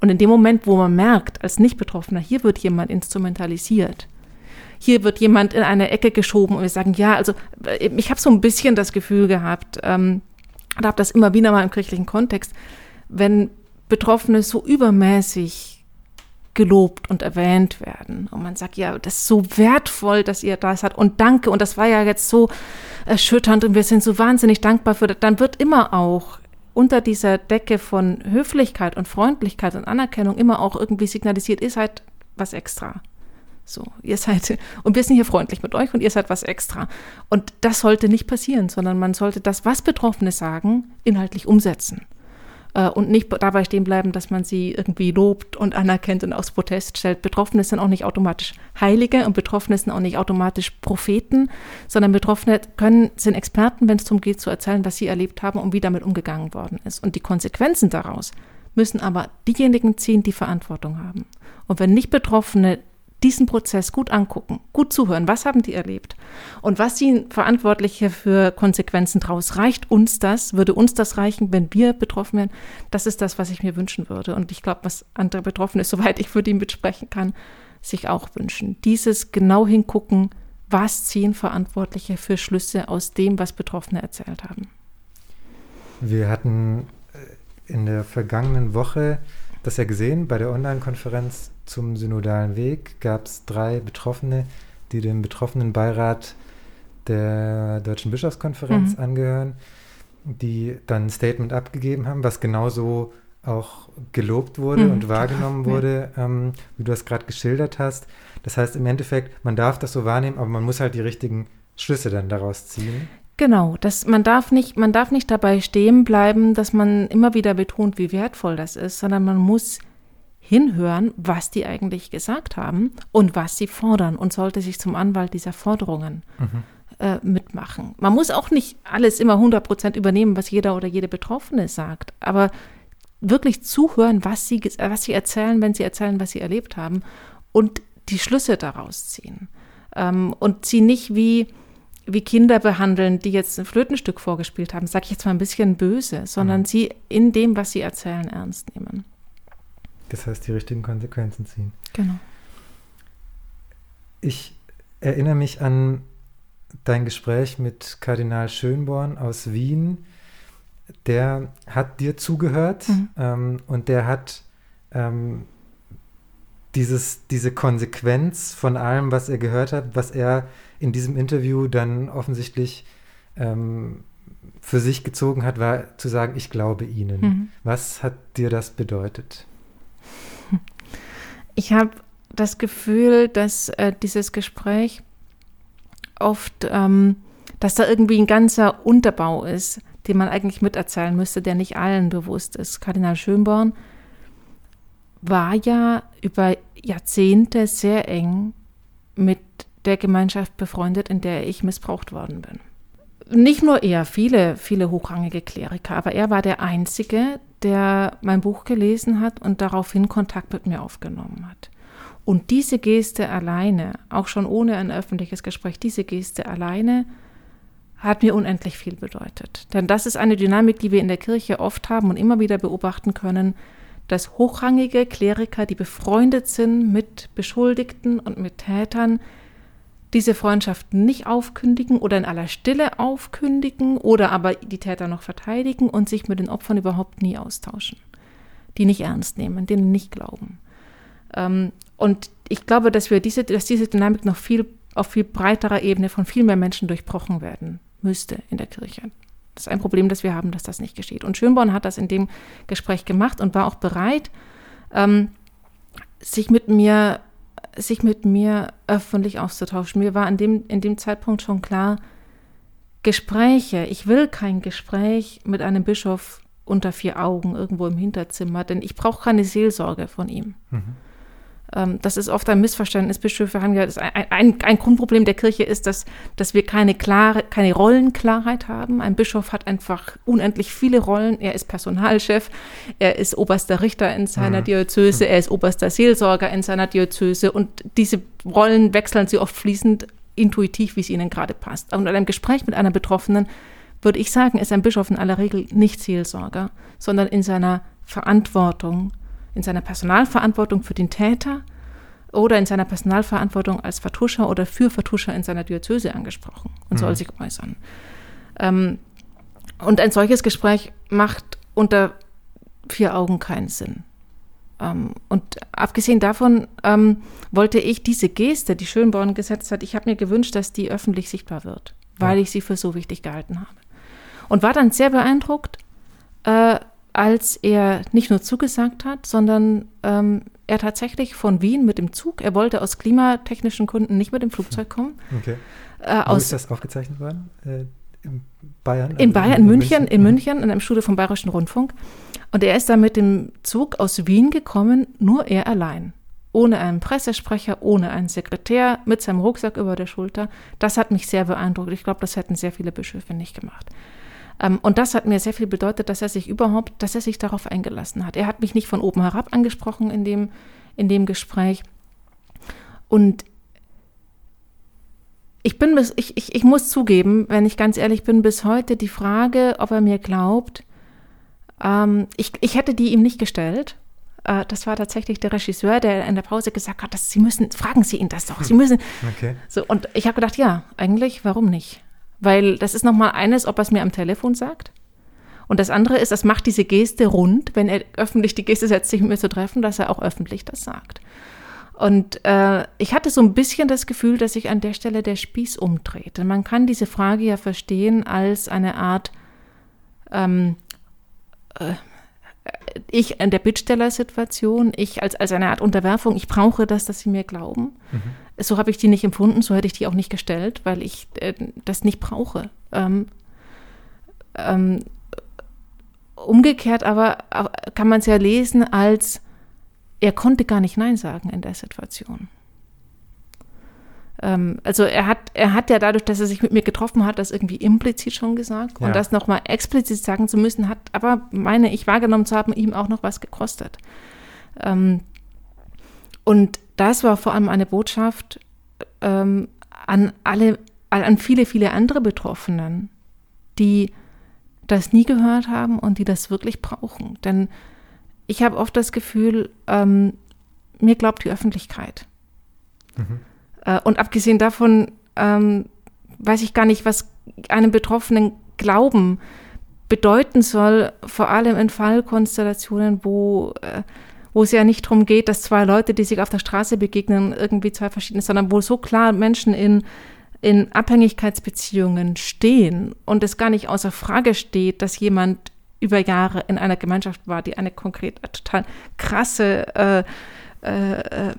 Und in dem Moment, wo man merkt, als Nicht-Betroffener, hier wird jemand instrumentalisiert, hier wird jemand in eine Ecke geschoben und wir sagen, ja, also äh, ich habe so ein bisschen das Gefühl gehabt, ähm, und habe das immer wieder mal im kirchlichen Kontext, wenn Betroffene so übermäßig gelobt und erwähnt werden. Und man sagt, ja, das ist so wertvoll, dass ihr das hat und danke. Und das war ja jetzt so erschütternd und wir sind so wahnsinnig dankbar für das. Dann wird immer auch unter dieser Decke von Höflichkeit und Freundlichkeit und Anerkennung immer auch irgendwie signalisiert, ihr seid was extra. So, ihr seid, und wir sind hier freundlich mit euch und ihr seid was extra. Und das sollte nicht passieren, sondern man sollte das, was Betroffene sagen, inhaltlich umsetzen äh, und nicht dabei stehen bleiben, dass man sie irgendwie lobt und anerkennt und aus Protest stellt. Betroffene sind auch nicht automatisch Heilige und Betroffene sind auch nicht automatisch Propheten, sondern Betroffene können, sind Experten, wenn es darum geht, zu erzählen, was sie erlebt haben und wie damit umgegangen worden ist. Und die Konsequenzen daraus müssen aber diejenigen ziehen, die Verantwortung haben. Und wenn nicht Betroffene diesen Prozess gut angucken, gut zuhören, was haben die erlebt und was ziehen Verantwortliche für Konsequenzen draus. Reicht uns das? Würde uns das reichen, wenn wir betroffen wären? Das ist das, was ich mir wünschen würde. Und ich glaube, was andere Betroffene, soweit ich für die mitsprechen kann, sich auch wünschen. Dieses genau hingucken, was ziehen Verantwortliche für Schlüsse aus dem, was Betroffene erzählt haben. Wir hatten äh, in der vergangenen Woche das ja gesehen bei der Online-Konferenz zum synodalen Weg gab es drei Betroffene, die dem betroffenen Beirat der Deutschen Bischofskonferenz mhm. angehören, die dann ein Statement abgegeben haben, was genauso auch gelobt wurde mhm, und wahrgenommen wurde, ähm, wie du das gerade geschildert hast. Das heißt im Endeffekt, man darf das so wahrnehmen, aber man muss halt die richtigen Schlüsse dann daraus ziehen. Genau, das, man, darf nicht, man darf nicht dabei stehen bleiben, dass man immer wieder betont, wie wertvoll das ist, sondern man muss hinhören, was die eigentlich gesagt haben und was sie fordern und sollte sich zum Anwalt dieser Forderungen mhm. äh, mitmachen. Man muss auch nicht alles immer 100 Prozent übernehmen, was jeder oder jede Betroffene sagt, aber wirklich zuhören, was sie, was sie erzählen, wenn sie erzählen, was sie erlebt haben und die Schlüsse daraus ziehen. Ähm, und sie nicht wie, wie Kinder behandeln, die jetzt ein Flötenstück vorgespielt haben, sage ich jetzt mal ein bisschen böse, sondern mhm. sie in dem, was sie erzählen, ernst nehmen. Das heißt, die richtigen Konsequenzen ziehen. Genau. Ich erinnere mich an dein Gespräch mit Kardinal Schönborn aus Wien. Der hat dir zugehört mhm. ähm, und der hat ähm, dieses, diese Konsequenz von allem, was er gehört hat, was er in diesem Interview dann offensichtlich ähm, für sich gezogen hat, war zu sagen, ich glaube Ihnen. Mhm. Was hat dir das bedeutet? Ich habe das Gefühl, dass äh, dieses Gespräch oft, ähm, dass da irgendwie ein ganzer Unterbau ist, den man eigentlich miterzählen müsste, der nicht allen bewusst ist. Kardinal Schönborn war ja über Jahrzehnte sehr eng mit der Gemeinschaft befreundet, in der ich missbraucht worden bin. Nicht nur er, viele, viele hochrangige Kleriker, aber er war der Einzige, der mein Buch gelesen hat und daraufhin Kontakt mit mir aufgenommen hat. Und diese Geste alleine, auch schon ohne ein öffentliches Gespräch, diese Geste alleine hat mir unendlich viel bedeutet. Denn das ist eine Dynamik, die wir in der Kirche oft haben und immer wieder beobachten können, dass hochrangige Kleriker, die befreundet sind mit Beschuldigten und mit Tätern, diese Freundschaften nicht aufkündigen oder in aller Stille aufkündigen oder aber die Täter noch verteidigen und sich mit den Opfern überhaupt nie austauschen. Die nicht ernst nehmen, denen nicht glauben. Ähm, und ich glaube, dass wir diese, dass diese Dynamik noch viel auf viel breiterer Ebene von viel mehr Menschen durchbrochen werden müsste in der Kirche. Das ist ein Problem, das wir haben, dass das nicht geschieht. Und Schönborn hat das in dem Gespräch gemacht und war auch bereit, ähm, sich mit mir sich mit mir öffentlich auszutauschen. Mir war in dem, in dem Zeitpunkt schon klar, Gespräche, ich will kein Gespräch mit einem Bischof unter vier Augen irgendwo im Hinterzimmer, denn ich brauche keine Seelsorge von ihm. Mhm. Ähm, das ist oft ein Missverständnis. Bischöfe haben ja, ein, ein, ein, Grundproblem der Kirche ist, dass, dass wir keine, klare, keine Rollenklarheit haben. Ein Bischof hat einfach unendlich viele Rollen. Er ist Personalchef, er ist oberster Richter in seiner mhm. Diözese, er ist oberster Seelsorger in seiner Diözese und diese Rollen wechseln sie oft fließend intuitiv, wie es ihnen gerade passt. Und in einem Gespräch mit einer Betroffenen würde ich sagen, ist ein Bischof in aller Regel nicht Seelsorger, sondern in seiner Verantwortung in seiner Personalverantwortung für den Täter oder in seiner Personalverantwortung als Vertuscher oder für Vertuscher in seiner Diözese angesprochen und mhm. soll sich äußern. Ähm, und ein solches Gespräch macht unter vier Augen keinen Sinn. Ähm, und abgesehen davon ähm, wollte ich diese Geste, die Schönborn gesetzt hat, ich habe mir gewünscht, dass die öffentlich sichtbar wird, weil ja. ich sie für so wichtig gehalten habe. Und war dann sehr beeindruckt, äh, als er nicht nur zugesagt hat, sondern ähm, er tatsächlich von Wien mit dem Zug, er wollte aus klimatechnischen Gründen nicht mit dem Flugzeug kommen. Okay. Äh, Wo ist das aufgezeichnet worden? Äh, in Bayern? In Bayern, in, in München, München, in München, in einem Studio vom Bayerischen Rundfunk. Und er ist da mit dem Zug aus Wien gekommen, nur er allein. Ohne einen Pressesprecher, ohne einen Sekretär, mit seinem Rucksack über der Schulter. Das hat mich sehr beeindruckt. Ich glaube, das hätten sehr viele Bischöfe nicht gemacht. Ähm, und das hat mir sehr viel bedeutet, dass er sich überhaupt, dass er sich darauf eingelassen hat. Er hat mich nicht von oben herab angesprochen in dem, in dem Gespräch. Und ich bin bis, ich, ich, ich muss zugeben, wenn ich ganz ehrlich bin, bis heute die Frage, ob er mir glaubt, ähm, ich, ich hätte die ihm nicht gestellt. Äh, das war tatsächlich der Regisseur, der in der Pause gesagt hat, dass Sie müssen, fragen Sie ihn das doch. Sie müssen. Okay. So, und ich habe gedacht, ja, eigentlich, warum nicht? Weil das ist nochmal eines, ob er es mir am Telefon sagt. Und das andere ist, das macht diese Geste rund, wenn er öffentlich die Geste setzt, sich mit mir zu treffen, dass er auch öffentlich das sagt. Und äh, ich hatte so ein bisschen das Gefühl, dass sich an der Stelle der Spieß umdreht. Denn man kann diese Frage ja verstehen als eine Art, ähm, äh, ich in der Bittstellersituation, ich als, als eine Art Unterwerfung, ich brauche das, dass sie mir glauben. Mhm. So habe ich die nicht empfunden, so hätte ich die auch nicht gestellt, weil ich äh, das nicht brauche. Ähm, ähm, umgekehrt aber kann man es ja lesen als, er konnte gar nicht Nein sagen in der Situation. Ähm, also er hat, er hat ja dadurch, dass er sich mit mir getroffen hat, das irgendwie implizit schon gesagt. Ja. Und das nochmal explizit sagen zu müssen, hat aber, meine ich, wahrgenommen zu haben, ihm auch noch was gekostet. Ähm, und das war vor allem eine Botschaft ähm, an alle, an viele, viele andere Betroffenen, die das nie gehört haben und die das wirklich brauchen. Denn ich habe oft das Gefühl, ähm, mir glaubt die Öffentlichkeit. Mhm. Äh, und abgesehen davon ähm, weiß ich gar nicht, was einem Betroffenen Glauben bedeuten soll, vor allem in Fallkonstellationen, wo, äh, wo es ja nicht darum geht, dass zwei Leute, die sich auf der Straße begegnen, irgendwie zwei verschiedene, sondern wo so klar Menschen in, in Abhängigkeitsbeziehungen stehen und es gar nicht außer Frage steht, dass jemand über Jahre in einer Gemeinschaft war, die eine konkret total krasse äh, äh,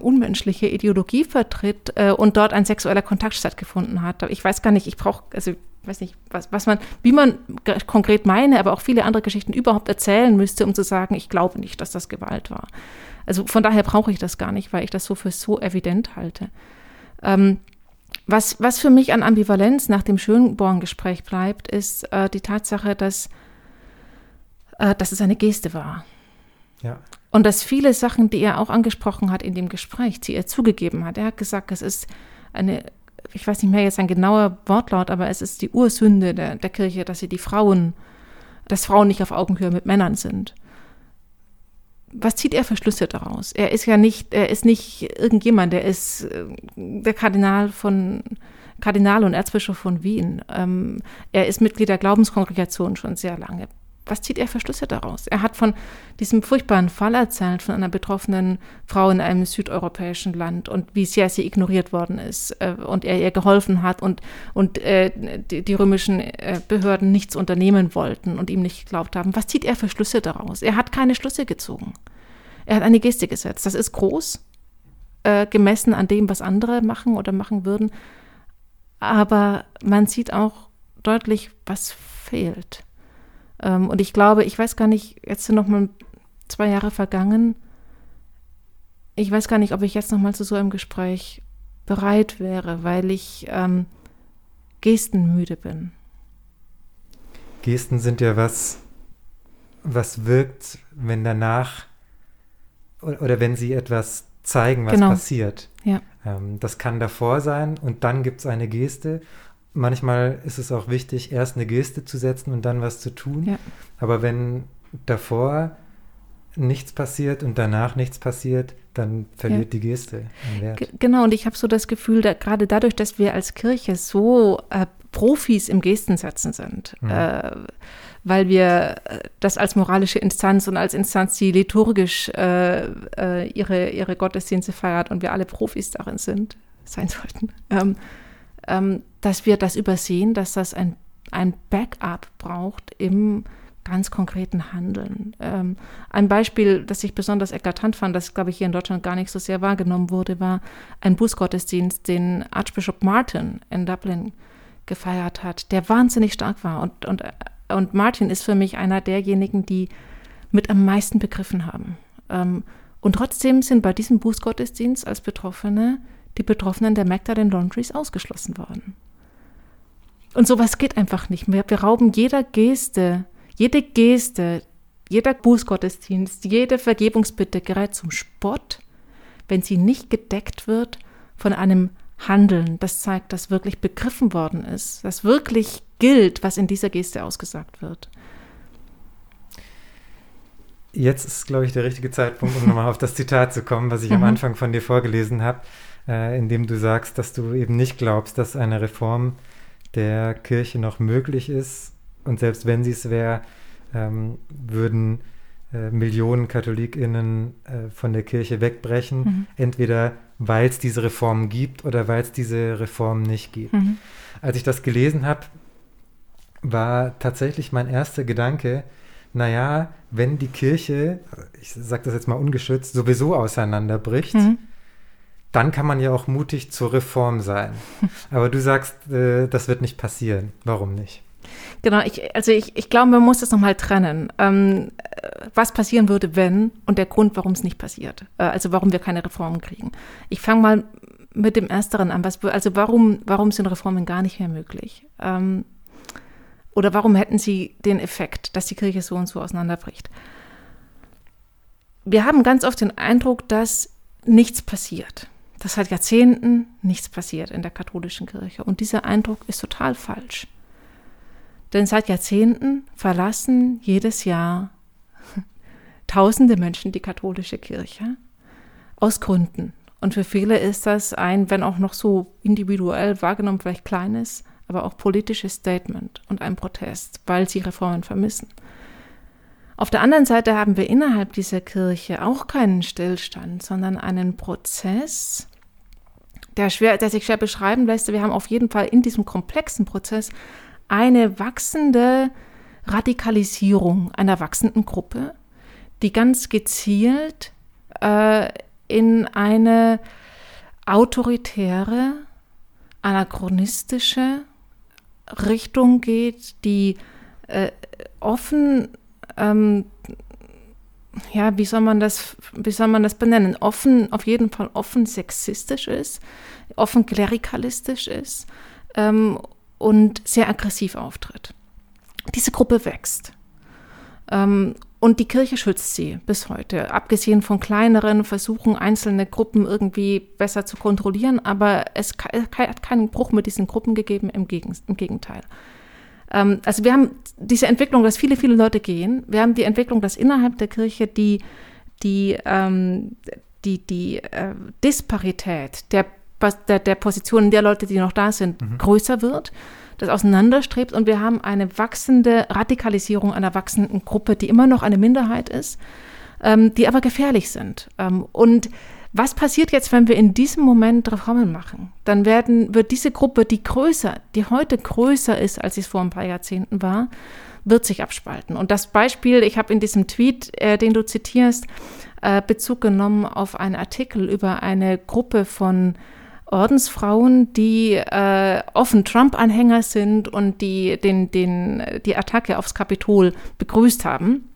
unmenschliche Ideologie vertritt äh, und dort ein sexueller Kontakt stattgefunden hat. Ich weiß gar nicht, ich brauche, also weiß nicht, was, was man, wie man konkret meine, aber auch viele andere Geschichten überhaupt erzählen müsste, um zu sagen, ich glaube nicht, dass das Gewalt war. Also von daher brauche ich das gar nicht, weil ich das so für so evident halte. Ähm, was, was für mich an Ambivalenz nach dem Schönborn-Gespräch bleibt, ist äh, die Tatsache, dass, äh, dass es eine Geste war. Ja. Und dass viele Sachen, die er auch angesprochen hat in dem Gespräch, die er zugegeben hat, er hat gesagt, es ist eine, ich weiß nicht mehr jetzt ein genauer Wortlaut, aber es ist die Ursünde der, der Kirche, dass sie die Frauen, dass Frauen nicht auf Augenhöhe mit Männern sind. Was zieht er für Schlüsse daraus? Er ist ja nicht, er ist nicht irgendjemand, er ist äh, der Kardinal von Kardinal und Erzbischof von Wien. Ähm, er ist Mitglied der Glaubenskongregation schon sehr lange was zieht er für Schlüsse daraus? Er hat von diesem furchtbaren Fall erzählt, von einer betroffenen Frau in einem südeuropäischen Land und wie sehr sie ignoriert worden ist äh, und er ihr geholfen hat und, und äh, die, die, römischen äh, Behörden nichts unternehmen wollten und ihm nicht geglaubt haben. Was zieht er für Schlüsse daraus? Er hat keine Schlüsse gezogen. Er hat eine Geste gesetzt. Das ist groß, äh, gemessen an dem, was andere machen oder machen würden. Aber man sieht auch deutlich, was fehlt. Ähm, und ich glaube, ich weiß gar nicht, jetzt sind noch mal zwei Jahre vergangen. Ich weiß gar nicht, ob ich jetzt noch mal zu so einem Gespräch bereit wäre, weil ich ähm, gestenmüde bin. Gesten sind ja was, was wirkt, wenn danach oder wenn sie etwas zeigen, was genau. passiert. Ja. Ähm, das kann davor sein und dann gibt es eine Geste manchmal ist es auch wichtig, erst eine Geste zu setzen und dann was zu tun. Ja. Aber wenn davor nichts passiert und danach nichts passiert, dann verliert ja. die Geste an Wert. Genau, und ich habe so das Gefühl, da, gerade dadurch, dass wir als Kirche so äh, Profis im Gestensetzen sind, mhm. äh, weil wir äh, das als moralische Instanz und als Instanz, die liturgisch äh, äh, ihre, ihre Gottesdienste feiert und wir alle Profis darin sind, sein sollten, ähm, ähm, dass wir das übersehen, dass das ein, ein Backup braucht im ganz konkreten Handeln. Ähm, ein Beispiel, das ich besonders eklatant fand, das, glaube ich, hier in Deutschland gar nicht so sehr wahrgenommen wurde, war ein Bußgottesdienst, den Archbishop Martin in Dublin gefeiert hat, der wahnsinnig stark war. Und, und, und Martin ist für mich einer derjenigen, die mit am meisten begriffen haben. Ähm, und trotzdem sind bei diesem Bußgottesdienst als Betroffene die Betroffenen der Magdalene Laundries ausgeschlossen worden. Und sowas geht einfach nicht mehr. Wir rauben jeder Geste jede Geste, jeder Bußgottesdienst, jede Vergebungsbitte gerät zum Spott, wenn sie nicht gedeckt wird von einem Handeln, das zeigt, dass wirklich begriffen worden ist, dass wirklich gilt, was in dieser Geste ausgesagt wird. Jetzt ist, glaube ich, der richtige Zeitpunkt, um nochmal auf das Zitat zu kommen, was ich mhm. am Anfang von dir vorgelesen habe, äh, in dem du sagst, dass du eben nicht glaubst, dass eine Reform der Kirche noch möglich ist, und selbst wenn sie es wäre, ähm, würden äh, Millionen KatholikInnen äh, von der Kirche wegbrechen, mhm. entweder weil es diese Reform gibt oder weil es diese Reform nicht gibt. Mhm. Als ich das gelesen habe, war tatsächlich mein erster Gedanke, naja, wenn die Kirche, ich sage das jetzt mal ungeschützt, sowieso auseinanderbricht, mhm. Dann kann man ja auch mutig zur Reform sein. Aber du sagst, äh, das wird nicht passieren. Warum nicht? Genau, ich, also ich, ich glaube, man muss das nochmal trennen. Ähm, was passieren würde, wenn und der Grund, warum es nicht passiert. Äh, also warum wir keine Reformen kriegen. Ich fange mal mit dem Ersteren an. Was, also warum, warum sind Reformen gar nicht mehr möglich? Ähm, oder warum hätten sie den Effekt, dass die Kirche so und so auseinanderbricht? Wir haben ganz oft den Eindruck, dass nichts passiert. Dass seit Jahrzehnten nichts passiert in der katholischen Kirche. Und dieser Eindruck ist total falsch. Denn seit Jahrzehnten verlassen jedes Jahr tausende Menschen die katholische Kirche aus Gründen. Und für viele ist das ein, wenn auch noch so individuell wahrgenommen, vielleicht kleines, aber auch politisches Statement und ein Protest, weil sie Reformen vermissen. Auf der anderen Seite haben wir innerhalb dieser Kirche auch keinen Stillstand, sondern einen Prozess, der, schwer, der sich schwer beschreiben lässt. Wir haben auf jeden Fall in diesem komplexen Prozess eine wachsende Radikalisierung einer wachsenden Gruppe, die ganz gezielt äh, in eine autoritäre, anachronistische Richtung geht, die äh, offen, ähm, ja, wie soll man das, wie soll man das benennen? Offen, auf jeden Fall offen sexistisch ist, offen klerikalistisch ist ähm, und sehr aggressiv auftritt. Diese Gruppe wächst. Ähm, und die Kirche schützt sie bis heute, abgesehen von kleineren Versuchen, einzelne Gruppen irgendwie besser zu kontrollieren. Aber es hat keinen Bruch mit diesen Gruppen gegeben, im, Gegenteil. Ähm, also wir haben diese Entwicklung, dass viele, viele Leute gehen. Wir haben die Entwicklung, dass innerhalb der Kirche die, die, ähm, die, die äh, Disparität der der, der Positionen der Leute, die noch da sind, mhm. größer wird, das auseinanderstrebt und wir haben eine wachsende Radikalisierung einer wachsenden Gruppe, die immer noch eine Minderheit ist, ähm, die aber gefährlich sind. Ähm, und was passiert jetzt, wenn wir in diesem Moment Reformen machen? Dann werden, wird diese Gruppe, die größer, die heute größer ist, als es vor ein paar Jahrzehnten war, wird sich abspalten. Und das Beispiel, ich habe in diesem Tweet, äh, den du zitierst, äh, Bezug genommen auf einen Artikel über eine Gruppe von Ordensfrauen, die äh, offen Trump-Anhänger sind und die den, den, die Attacke aufs Kapitol begrüßt haben.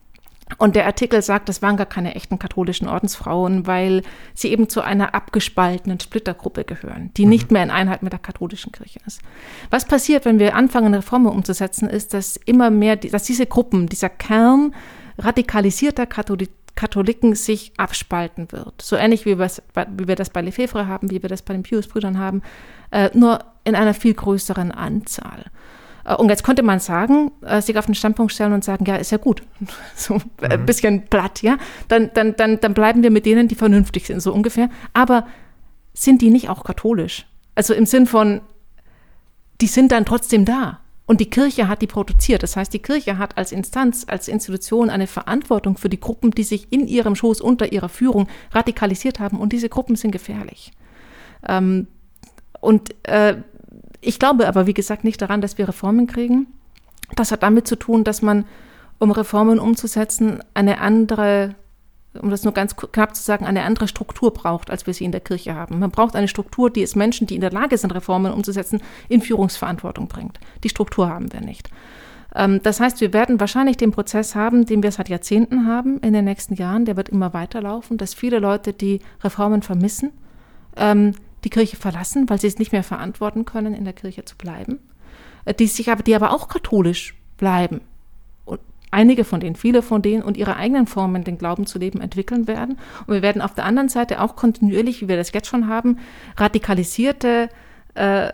Und der Artikel sagt, das waren gar keine echten katholischen Ordensfrauen, weil sie eben zu einer abgespaltenen Splittergruppe gehören, die mhm. nicht mehr in Einheit mit der katholischen Kirche ist. Was passiert, wenn wir anfangen, Reformen umzusetzen, ist, dass immer mehr, dass diese Gruppen, dieser Kern radikalisierter Katholik Katholiken sich abspalten wird. So ähnlich wie, wie wir das bei Lefebvre haben, wie wir das bei den Pius-Brüdern haben, äh, nur in einer viel größeren Anzahl. Äh, und jetzt könnte man sagen, äh, sich auf den Standpunkt stellen und sagen, ja, ist ja gut. So äh, ein mhm. bisschen platt, ja. Dann, dann, dann, dann bleiben wir mit denen, die vernünftig sind, so ungefähr. Aber sind die nicht auch katholisch? Also im Sinn von, die sind dann trotzdem da. Und die Kirche hat die produziert. Das heißt, die Kirche hat als Instanz, als Institution eine Verantwortung für die Gruppen, die sich in ihrem Schoß unter ihrer Führung radikalisiert haben. Und diese Gruppen sind gefährlich. Ähm, und äh, ich glaube aber, wie gesagt, nicht daran, dass wir Reformen kriegen. Das hat damit zu tun, dass man, um Reformen umzusetzen, eine andere um das nur ganz knapp zu sagen, eine andere Struktur braucht, als wir sie in der Kirche haben. Man braucht eine Struktur, die es Menschen, die in der Lage sind, Reformen umzusetzen, in Führungsverantwortung bringt. Die Struktur haben wir nicht. Ähm, das heißt, wir werden wahrscheinlich den Prozess haben, den wir seit Jahrzehnten haben in den nächsten Jahren. Der wird immer weiterlaufen, dass viele Leute, die Reformen vermissen, ähm, die Kirche verlassen, weil sie es nicht mehr verantworten können, in der Kirche zu bleiben. Äh, die sich aber, die aber auch katholisch bleiben einige von denen, viele von denen und ihre eigenen Formen, den Glauben zu leben, entwickeln werden. Und wir werden auf der anderen Seite auch kontinuierlich, wie wir das jetzt schon haben, radikalisierte, äh,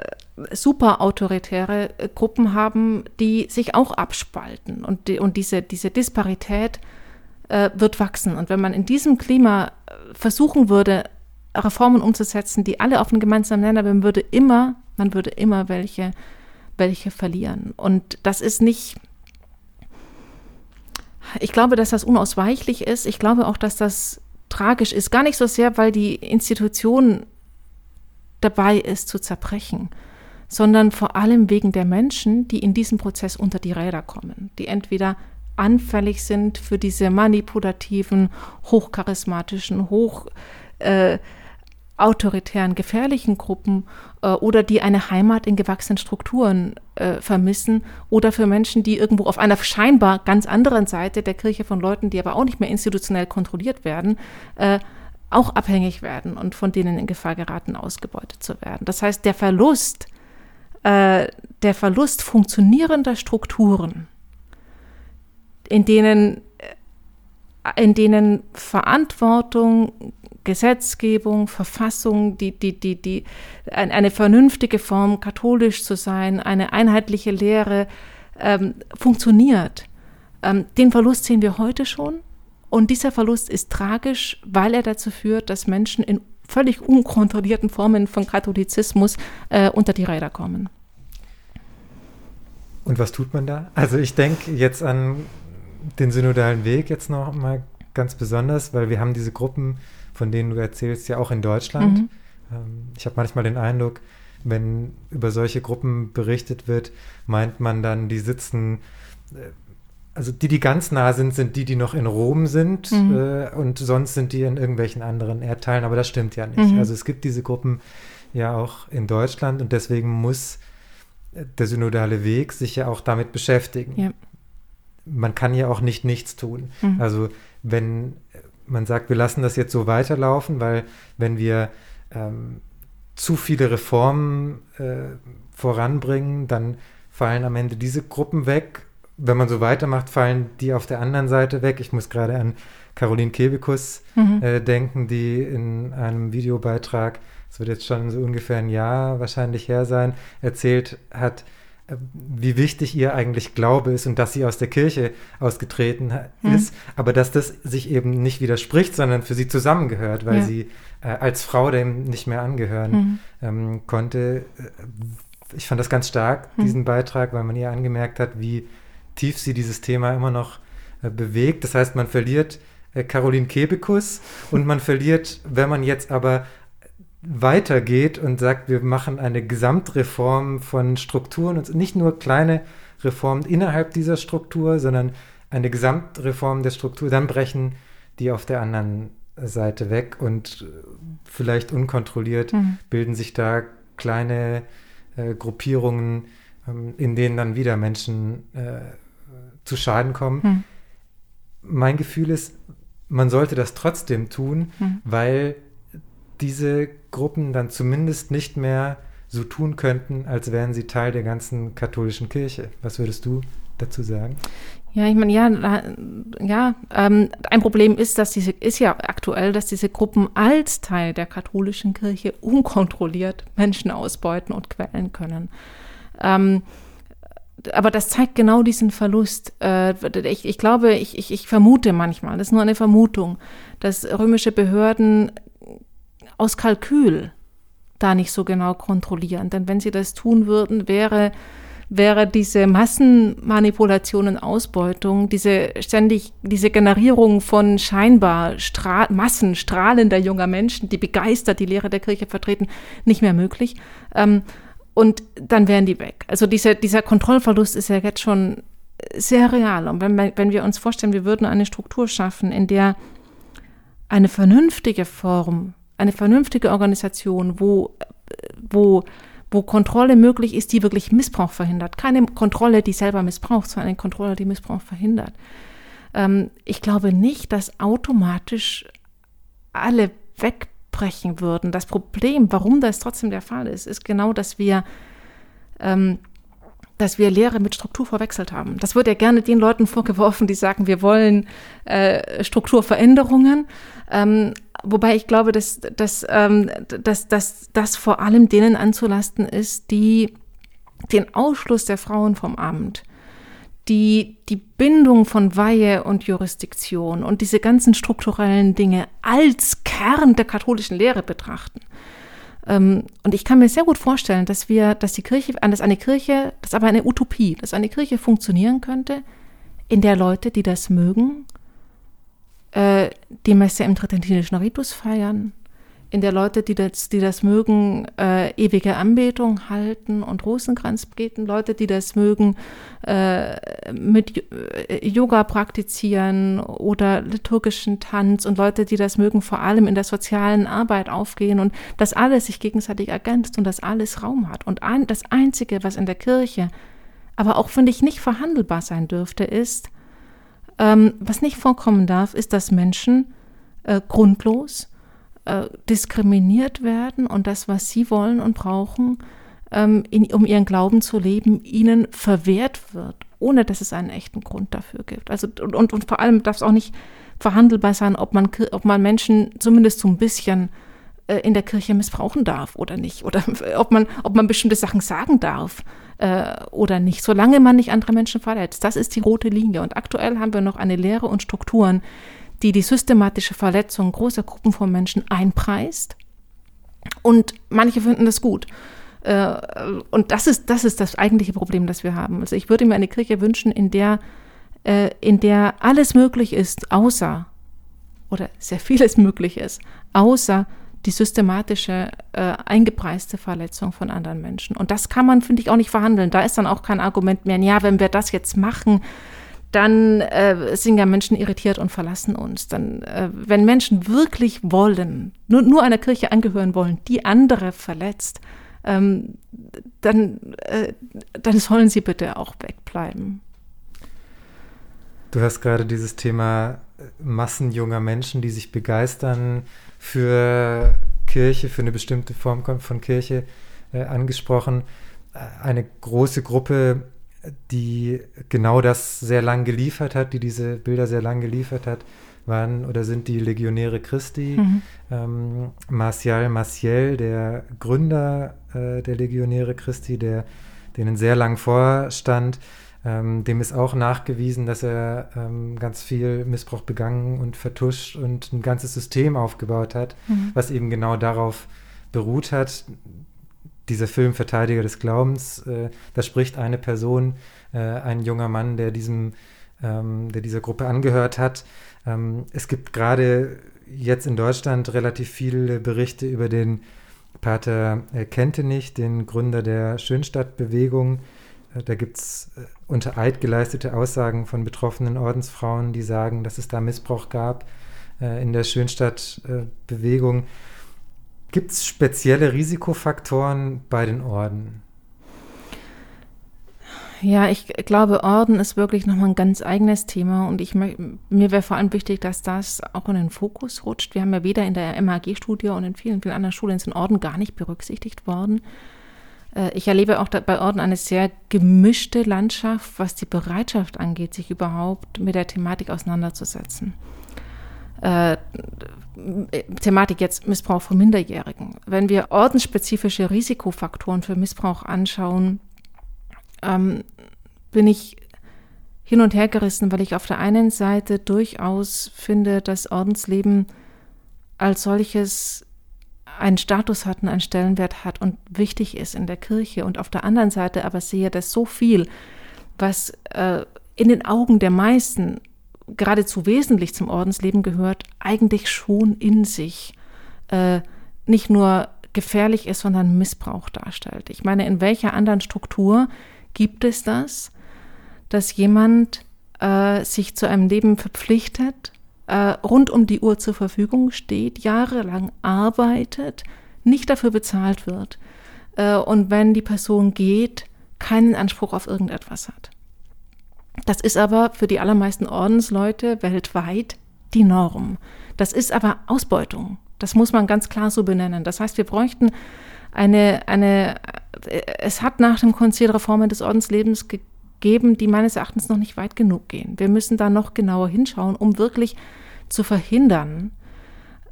super autoritäre äh, Gruppen haben, die sich auch abspalten. Und, die, und diese, diese Disparität äh, wird wachsen. Und wenn man in diesem Klima äh, versuchen würde, Reformen umzusetzen, die alle auf einen gemeinsamen Nenner, man würde immer, man würde immer welche, welche verlieren. Und das ist nicht, ich glaube, dass das unausweichlich ist. Ich glaube auch, dass das tragisch ist. Gar nicht so sehr, weil die Institution dabei ist zu zerbrechen, sondern vor allem wegen der Menschen, die in diesem Prozess unter die Räder kommen, die entweder anfällig sind für diese manipulativen, hochcharismatischen, hoch äh, autoritären, gefährlichen Gruppen äh, oder die eine Heimat in gewachsenen Strukturen äh, vermissen oder für Menschen, die irgendwo auf einer scheinbar ganz anderen Seite der Kirche von Leuten, die aber auch nicht mehr institutionell kontrolliert werden, äh, auch abhängig werden und von denen in Gefahr geraten, ausgebeutet zu werden. Das heißt, der Verlust, äh, der Verlust funktionierender Strukturen, in denen in denen Verantwortung, Gesetzgebung, Verfassung, die, die, die, die, eine vernünftige Form, katholisch zu sein, eine einheitliche Lehre ähm, funktioniert. Ähm, den Verlust sehen wir heute schon. Und dieser Verlust ist tragisch, weil er dazu führt, dass Menschen in völlig unkontrollierten Formen von Katholizismus äh, unter die Räder kommen. Und was tut man da? Also ich denke jetzt an den synodalen Weg jetzt noch mal ganz besonders, weil wir haben diese Gruppen von denen du erzählst, ja auch in Deutschland. Mhm. Ähm, ich habe manchmal den Eindruck, wenn über solche Gruppen berichtet wird, meint man dann, die sitzen, äh, also die, die ganz nah sind, sind die, die noch in Rom sind mhm. äh, und sonst sind die in irgendwelchen anderen Erdteilen, aber das stimmt ja nicht. Mhm. Also es gibt diese Gruppen ja auch in Deutschland und deswegen muss der synodale Weg sich ja auch damit beschäftigen. Ja. Man kann ja auch nicht nichts tun. Mhm. Also wenn man sagt, wir lassen das jetzt so weiterlaufen, weil wenn wir ähm, zu viele Reformen äh, voranbringen, dann fallen am Ende diese Gruppen weg. Wenn man so weitermacht, fallen die auf der anderen Seite weg. Ich muss gerade an Caroline Kebekus mhm. äh, denken, die in einem Videobeitrag, das wird jetzt schon so ungefähr ein Jahr wahrscheinlich her sein, erzählt hat, wie wichtig ihr eigentlich Glaube ist und dass sie aus der Kirche ausgetreten mhm. ist, aber dass das sich eben nicht widerspricht, sondern für sie zusammengehört, weil ja. sie äh, als Frau dem nicht mehr angehören mhm. ähm, konnte. Äh, ich fand das ganz stark, mhm. diesen Beitrag, weil man ihr angemerkt hat, wie tief sie dieses Thema immer noch äh, bewegt. Das heißt, man verliert äh, Caroline Kebekus und man verliert, wenn man jetzt aber weitergeht und sagt, wir machen eine Gesamtreform von Strukturen und nicht nur kleine Reformen innerhalb dieser Struktur, sondern eine Gesamtreform der Struktur, dann brechen die auf der anderen Seite weg und vielleicht unkontrolliert mhm. bilden sich da kleine äh, Gruppierungen, ähm, in denen dann wieder Menschen äh, zu Schaden kommen. Mhm. Mein Gefühl ist, man sollte das trotzdem tun, mhm. weil diese Gruppen dann zumindest nicht mehr so tun könnten, als wären sie Teil der ganzen katholischen Kirche. Was würdest du dazu sagen? Ja, ich meine, ja, ja, ähm, ein Problem ist, dass diese, ist ja aktuell, dass diese Gruppen als Teil der katholischen Kirche unkontrolliert Menschen ausbeuten und quälen können. Ähm, aber das zeigt genau diesen Verlust. Äh, ich, ich glaube, ich, ich, ich vermute manchmal, das ist nur eine Vermutung, dass römische Behörden aus Kalkül da nicht so genau kontrollieren. Denn wenn sie das tun würden, wäre, wäre diese Massenmanipulation und Ausbeutung, diese ständig, diese Generierung von scheinbar Stra Massen strahlender junger Menschen, die begeistert die Lehre der Kirche vertreten, nicht mehr möglich. Ähm, und dann wären die weg. Also dieser, dieser Kontrollverlust ist ja jetzt schon sehr real. Und wenn, wenn wir uns vorstellen, wir würden eine Struktur schaffen, in der eine vernünftige Form, eine vernünftige Organisation, wo, wo, wo Kontrolle möglich ist, die wirklich Missbrauch verhindert. Keine Kontrolle, die selber missbraucht, sondern eine Kontrolle, die Missbrauch verhindert. Ähm, ich glaube nicht, dass automatisch alle weg abbrechen würden. Das Problem, warum das trotzdem der Fall ist, ist genau, dass wir, ähm, dass wir Lehre mit Struktur verwechselt haben. Das wird ja gerne den Leuten vorgeworfen, die sagen, wir wollen äh, Strukturveränderungen. Ähm, wobei ich glaube, dass, dass, ähm, dass, dass das vor allem denen anzulasten ist, die den Ausschluss der Frauen vom Amt die die Bindung von Weihe und Jurisdiktion und diese ganzen strukturellen Dinge als Kern der katholischen Lehre betrachten. Ähm, und ich kann mir sehr gut vorstellen, dass wir, dass die Kirche, dass eine Kirche, das ist aber eine Utopie, dass eine Kirche funktionieren könnte, in der Leute, die das mögen, äh, die Messe im Tridentinischen Ritus feiern, in der Leute, die das, die das mögen, äh, ewige Anbetung halten und Rosenkranz beten, Leute, die das mögen, äh, mit äh, Yoga praktizieren oder liturgischen Tanz und Leute, die das mögen, vor allem in der sozialen Arbeit aufgehen und das alles sich gegenseitig ergänzt und das alles Raum hat. Und ein, das Einzige, was in der Kirche aber auch, finde ich, nicht verhandelbar sein dürfte, ist, ähm, was nicht vorkommen darf, ist, dass Menschen äh, grundlos äh, diskriminiert werden und das, was sie wollen und brauchen, ähm, in, um ihren Glauben zu leben, ihnen verwehrt wird, ohne dass es einen echten Grund dafür gibt. Also und, und, und vor allem darf es auch nicht verhandelbar sein, ob man, ob man Menschen zumindest so ein bisschen äh, in der Kirche missbrauchen darf oder nicht. Oder ob man, ob man bestimmte Sachen sagen darf äh, oder nicht, solange man nicht andere Menschen verletzt. Das ist die rote Linie. Und aktuell haben wir noch eine Lehre und Strukturen, die die systematische Verletzung großer Gruppen von Menschen einpreist. Und manche finden das gut. Äh, und das ist, das ist das eigentliche Problem, das wir haben. Also ich würde mir eine Kirche wünschen, in der, äh, in der alles möglich ist, außer, oder sehr vieles möglich ist, außer die systematische, äh, eingepreiste Verletzung von anderen Menschen. Und das kann man, finde ich, auch nicht verhandeln. Da ist dann auch kein Argument mehr, ja, wenn wir das jetzt machen, dann äh, sind ja Menschen irritiert und verlassen uns. Dann, äh, wenn Menschen wirklich wollen, nur, nur einer Kirche angehören wollen, die andere verletzt, ähm, dann, äh, dann sollen sie bitte auch wegbleiben. Du hast gerade dieses Thema Massen junger Menschen, die sich begeistern für Kirche, für eine bestimmte Form von Kirche äh, angesprochen. Eine große Gruppe die genau das sehr lang geliefert hat, die diese Bilder sehr lang geliefert hat, waren oder sind die Legionäre Christi. Mhm. Ähm, Martial Maciel, der Gründer äh, der Legionäre Christi, der denen sehr lang vorstand, ähm, dem ist auch nachgewiesen, dass er ähm, ganz viel Missbrauch begangen und vertuscht und ein ganzes System aufgebaut hat, mhm. was eben genau darauf beruht hat dieser Film Verteidiger des Glaubens, äh, da spricht eine Person, äh, ein junger Mann, der diesem, ähm, der dieser Gruppe angehört hat. Ähm, es gibt gerade jetzt in Deutschland relativ viele Berichte über den Pater äh, Kentenich, den Gründer der Schönstadtbewegung. Äh, da gibt es äh, unter Eid geleistete Aussagen von betroffenen Ordensfrauen, die sagen, dass es da Missbrauch gab äh, in der Schönstadtbewegung. Gibt es spezielle Risikofaktoren bei den Orden? Ja, ich glaube, Orden ist wirklich nochmal ein ganz eigenes Thema und ich mir wäre vor allem wichtig, dass das auch in den Fokus rutscht. Wir haben ja weder in der MAG-Studie und in vielen, vielen anderen Schulen sind Orden gar nicht berücksichtigt worden. Äh, ich erlebe auch bei Orden eine sehr gemischte Landschaft, was die Bereitschaft angeht, sich überhaupt mit der Thematik auseinanderzusetzen. Äh, Thematik jetzt Missbrauch von Minderjährigen. Wenn wir ordensspezifische Risikofaktoren für Missbrauch anschauen, ähm, bin ich hin und her gerissen, weil ich auf der einen Seite durchaus finde, dass Ordensleben als solches einen Status hat und einen Stellenwert hat und wichtig ist in der Kirche und auf der anderen Seite aber sehe, dass so viel, was äh, in den Augen der meisten geradezu wesentlich zum Ordensleben gehört, eigentlich schon in sich äh, nicht nur gefährlich ist, sondern Missbrauch darstellt. Ich meine, in welcher anderen Struktur gibt es das, dass jemand äh, sich zu einem Leben verpflichtet, äh, rund um die Uhr zur Verfügung steht, jahrelang arbeitet, nicht dafür bezahlt wird äh, und wenn die Person geht, keinen Anspruch auf irgendetwas hat. Das ist aber für die allermeisten Ordensleute weltweit die Norm. Das ist aber Ausbeutung. Das muss man ganz klar so benennen. Das heißt, wir bräuchten eine, eine es hat nach dem Konzil Reformen des Ordenslebens gegeben, die meines Erachtens noch nicht weit genug gehen. Wir müssen da noch genauer hinschauen, um wirklich zu verhindern,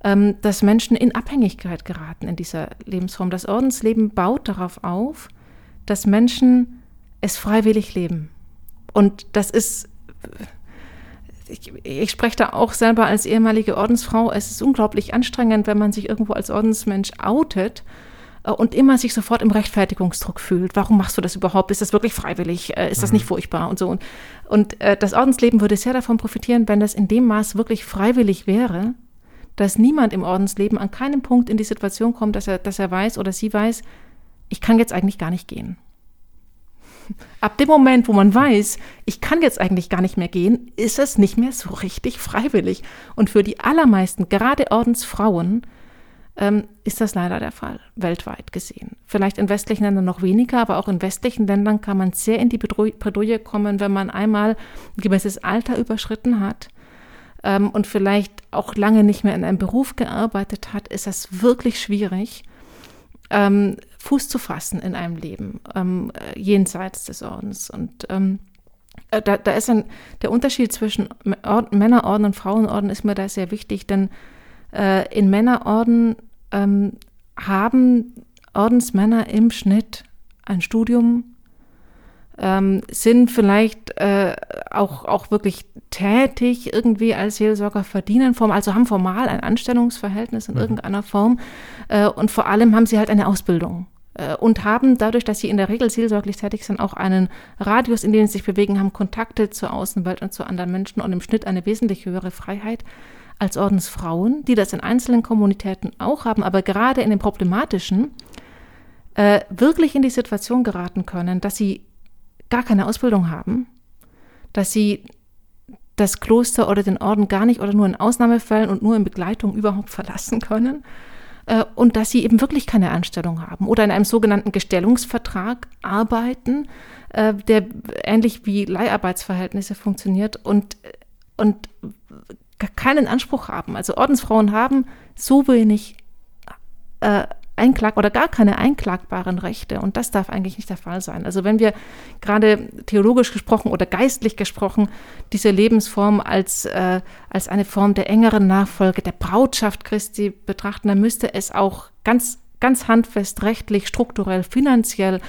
ähm, dass Menschen in Abhängigkeit geraten in dieser Lebensform. Das Ordensleben baut darauf auf, dass Menschen es freiwillig leben. Und das ist, ich, ich, spreche da auch selber als ehemalige Ordensfrau, es ist unglaublich anstrengend, wenn man sich irgendwo als Ordensmensch outet und immer sich sofort im Rechtfertigungsdruck fühlt. Warum machst du das überhaupt? Ist das wirklich freiwillig? Äh, ist das nicht mhm. furchtbar? Und so. Und, und äh, das Ordensleben würde sehr davon profitieren, wenn das in dem Maß wirklich freiwillig wäre, dass niemand im Ordensleben an keinem Punkt in die Situation kommt, dass er, dass er weiß oder sie weiß, ich kann jetzt eigentlich gar nicht gehen. Ab dem Moment, wo man weiß, ich kann jetzt eigentlich gar nicht mehr gehen, ist es nicht mehr so richtig freiwillig. Und für die allermeisten, gerade Ordensfrauen, ähm, ist das leider der Fall, weltweit gesehen. Vielleicht in westlichen Ländern noch weniger, aber auch in westlichen Ländern kann man sehr in die Bredouille kommen, wenn man einmal ein gewisses Alter überschritten hat ähm, und vielleicht auch lange nicht mehr in einem Beruf gearbeitet hat, ist das wirklich schwierig, ähm, Fuß zu fassen in einem Leben, ähm, jenseits des Ordens. Und ähm, äh, da, da ist ein, der Unterschied zwischen Männerorden und Frauenorden ist mir da sehr wichtig, denn äh, in Männerorden ähm, haben Ordensmänner im Schnitt ein Studium, ähm, sind vielleicht äh, auch, auch wirklich tätig irgendwie als Seelsorger, verdienen form, also haben formal ein Anstellungsverhältnis in mhm. irgendeiner Form äh, und vor allem haben sie halt eine Ausbildung äh, und haben dadurch, dass sie in der Regel seelsorglich tätig sind, auch einen Radius, in dem sie sich bewegen, haben Kontakte zur Außenwelt und zu anderen Menschen und im Schnitt eine wesentlich höhere Freiheit als Ordensfrauen, die das in einzelnen Kommunitäten auch haben, aber gerade in den problematischen, äh, wirklich in die Situation geraten können, dass sie gar keine Ausbildung haben, dass sie das Kloster oder den Orden gar nicht oder nur in Ausnahmefällen und nur in Begleitung überhaupt verlassen können äh, und dass sie eben wirklich keine Anstellung haben oder in einem sogenannten Gestellungsvertrag arbeiten, äh, der ähnlich wie Leiharbeitsverhältnisse funktioniert und, und keinen Anspruch haben. Also Ordensfrauen haben so wenig äh, Einklag oder gar keine einklagbaren Rechte und das darf eigentlich nicht der Fall sein. Also wenn wir gerade theologisch gesprochen oder geistlich gesprochen diese Lebensform als, äh, als eine Form der engeren Nachfolge der Brautschaft Christi betrachten, dann müsste es auch ganz, ganz handfest rechtlich, strukturell, finanziell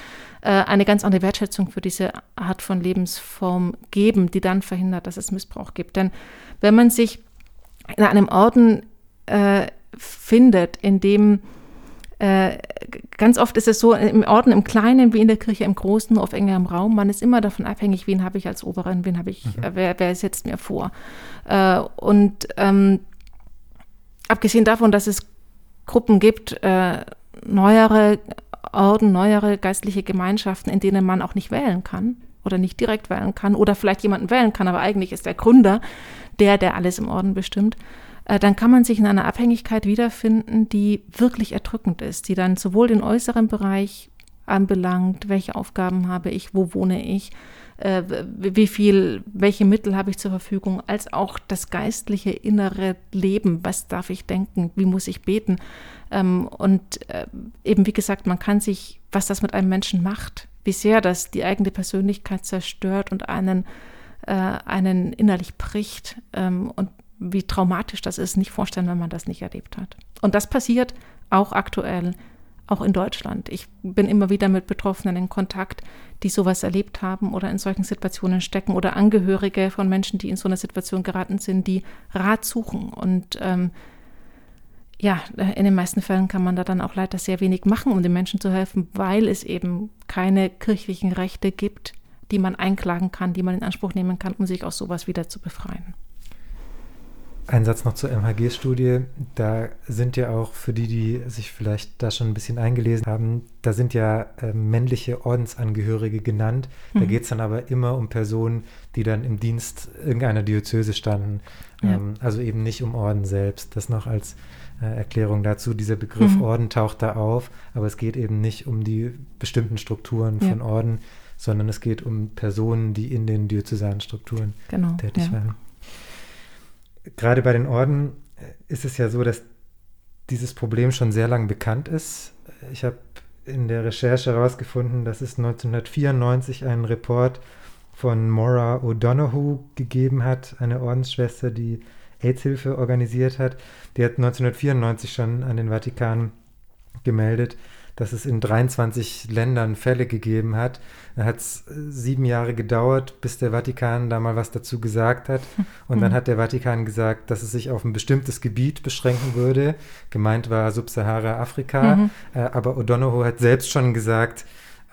äh, eine ganz andere Wertschätzung für diese Art von Lebensform geben, die dann verhindert, dass es Missbrauch gibt. Denn wenn man sich in einem Orden äh, findet, in dem äh, ganz oft ist es so, im Orden im Kleinen wie in der Kirche im Großen, auf engerem Raum, man ist immer davon abhängig, wen habe ich als Oberin, wen habe ich, mhm. äh, wer, wer setzt mir vor. Äh, und ähm, abgesehen davon, dass es Gruppen gibt, neuere Orden, neuere geistliche Gemeinschaften, in denen man auch nicht wählen kann oder nicht direkt wählen kann oder vielleicht jemanden wählen kann, aber eigentlich ist der Gründer der, der alles im Orden bestimmt, äh, dann kann man sich in einer Abhängigkeit wiederfinden, die wirklich erdrückend ist, die dann sowohl den äußeren Bereich anbelangt, welche Aufgaben habe ich, wo wohne ich, äh, wie viel, welche Mittel habe ich zur Verfügung, als auch das geistliche innere Leben, was darf ich denken, wie muss ich beten. Ähm, und äh, eben wie gesagt, man kann sich, was das mit einem Menschen macht, wie sehr das die eigene Persönlichkeit zerstört und einen, einen innerlich bricht ähm, und wie traumatisch das ist, nicht vorstellen, wenn man das nicht erlebt hat. Und das passiert auch aktuell auch in Deutschland. Ich bin immer wieder mit Betroffenen in Kontakt, die sowas erlebt haben oder in solchen Situationen stecken oder Angehörige von Menschen, die in so eine Situation geraten sind, die Rat suchen. Und ähm, ja, in den meisten Fällen kann man da dann auch leider sehr wenig machen, um den Menschen zu helfen, weil es eben keine kirchlichen Rechte gibt, die man einklagen kann, die man in Anspruch nehmen kann, um sich aus sowas wieder zu befreien. Ein Satz noch zur MHG-Studie. Da sind ja auch für die, die sich vielleicht da schon ein bisschen eingelesen haben, da sind ja äh, männliche Ordensangehörige genannt. Da mhm. geht es dann aber immer um Personen, die dann im Dienst irgendeiner Diözese standen. Ja. Ähm, also eben nicht um Orden selbst. Das noch als äh, Erklärung dazu. Dieser Begriff mhm. Orden taucht da auf, aber es geht eben nicht um die bestimmten Strukturen ja. von Orden, sondern es geht um Personen, die in den diözesanen Strukturen genau, tätig ja. waren gerade bei den Orden ist es ja so, dass dieses Problem schon sehr lange bekannt ist. Ich habe in der Recherche herausgefunden, dass es 1994 einen Report von Maura O'Donoghue gegeben hat, eine Ordensschwester, die AIDS-Hilfe organisiert hat. Die hat 1994 schon an den Vatikan gemeldet, dass es in 23 Ländern Fälle gegeben hat. Da hat es äh, sieben Jahre gedauert, bis der Vatikan da mal was dazu gesagt hat. Und dann mhm. hat der Vatikan gesagt, dass es sich auf ein bestimmtes Gebiet beschränken würde. Gemeint war Subsahara-Afrika. Mhm. Äh, aber O'Donoghue hat selbst schon gesagt,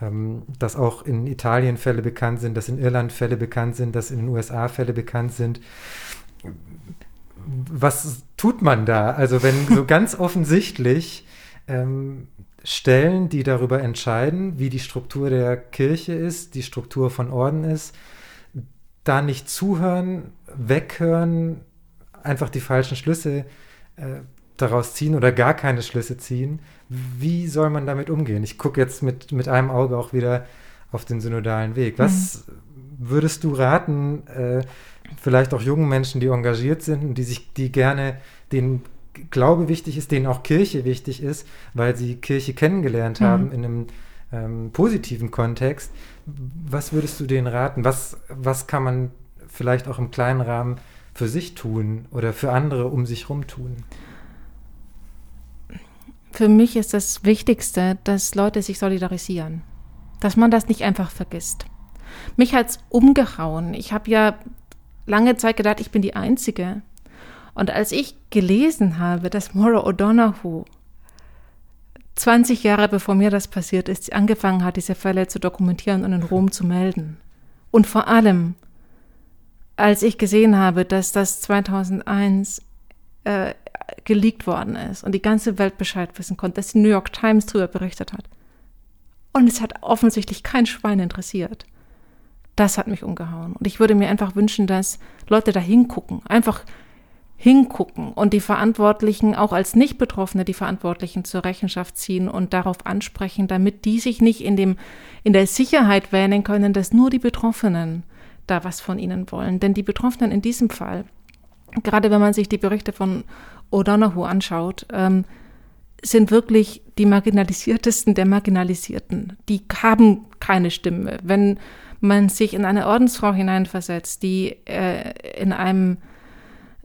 ähm, dass auch in Italien Fälle bekannt sind, dass in Irland Fälle bekannt sind, dass in den USA Fälle bekannt sind was tut man da? Also wenn so ganz offensichtlich ähm, Stellen, die darüber entscheiden, wie die Struktur der Kirche ist, die Struktur von Orden ist, da nicht zuhören, weghören, einfach die falschen Schlüsse äh, daraus ziehen oder gar keine Schlüsse ziehen. Wie soll man damit umgehen? Ich gucke jetzt mit, mit einem Auge auch wieder auf den synodalen Weg. Was mhm. würdest du raten, äh, vielleicht auch jungen Menschen, die engagiert sind und die sich, die gerne den Glaube wichtig ist, denen auch Kirche wichtig ist, weil sie Kirche kennengelernt mhm. haben in einem ähm, positiven Kontext. Was würdest du denen raten? Was, was kann man vielleicht auch im kleinen Rahmen für sich tun oder für andere um sich herum tun? Für mich ist das Wichtigste, dass Leute sich solidarisieren. Dass man das nicht einfach vergisst. Mich hat es umgehauen. Ich habe ja lange Zeit gedacht, ich bin die Einzige, und als ich gelesen habe, dass Maura O'Donoghue 20 Jahre bevor mir das passiert ist, angefangen hat, diese Fälle zu dokumentieren und in Rom zu melden. Und vor allem, als ich gesehen habe, dass das 2001 äh, geleakt worden ist und die ganze Welt Bescheid wissen konnte, dass die New York Times darüber berichtet hat. Und es hat offensichtlich kein Schwein interessiert. Das hat mich umgehauen. Und ich würde mir einfach wünschen, dass Leute da hingucken, einfach hingucken und die Verantwortlichen, auch als Nicht-Betroffene, die Verantwortlichen zur Rechenschaft ziehen und darauf ansprechen, damit die sich nicht in, dem, in der Sicherheit wähnen können, dass nur die Betroffenen da was von ihnen wollen. Denn die Betroffenen in diesem Fall, gerade wenn man sich die Berichte von O'Donoghue anschaut, ähm, sind wirklich die marginalisiertesten der Marginalisierten. Die haben keine Stimme. Wenn man sich in eine Ordensfrau hineinversetzt, die äh, in einem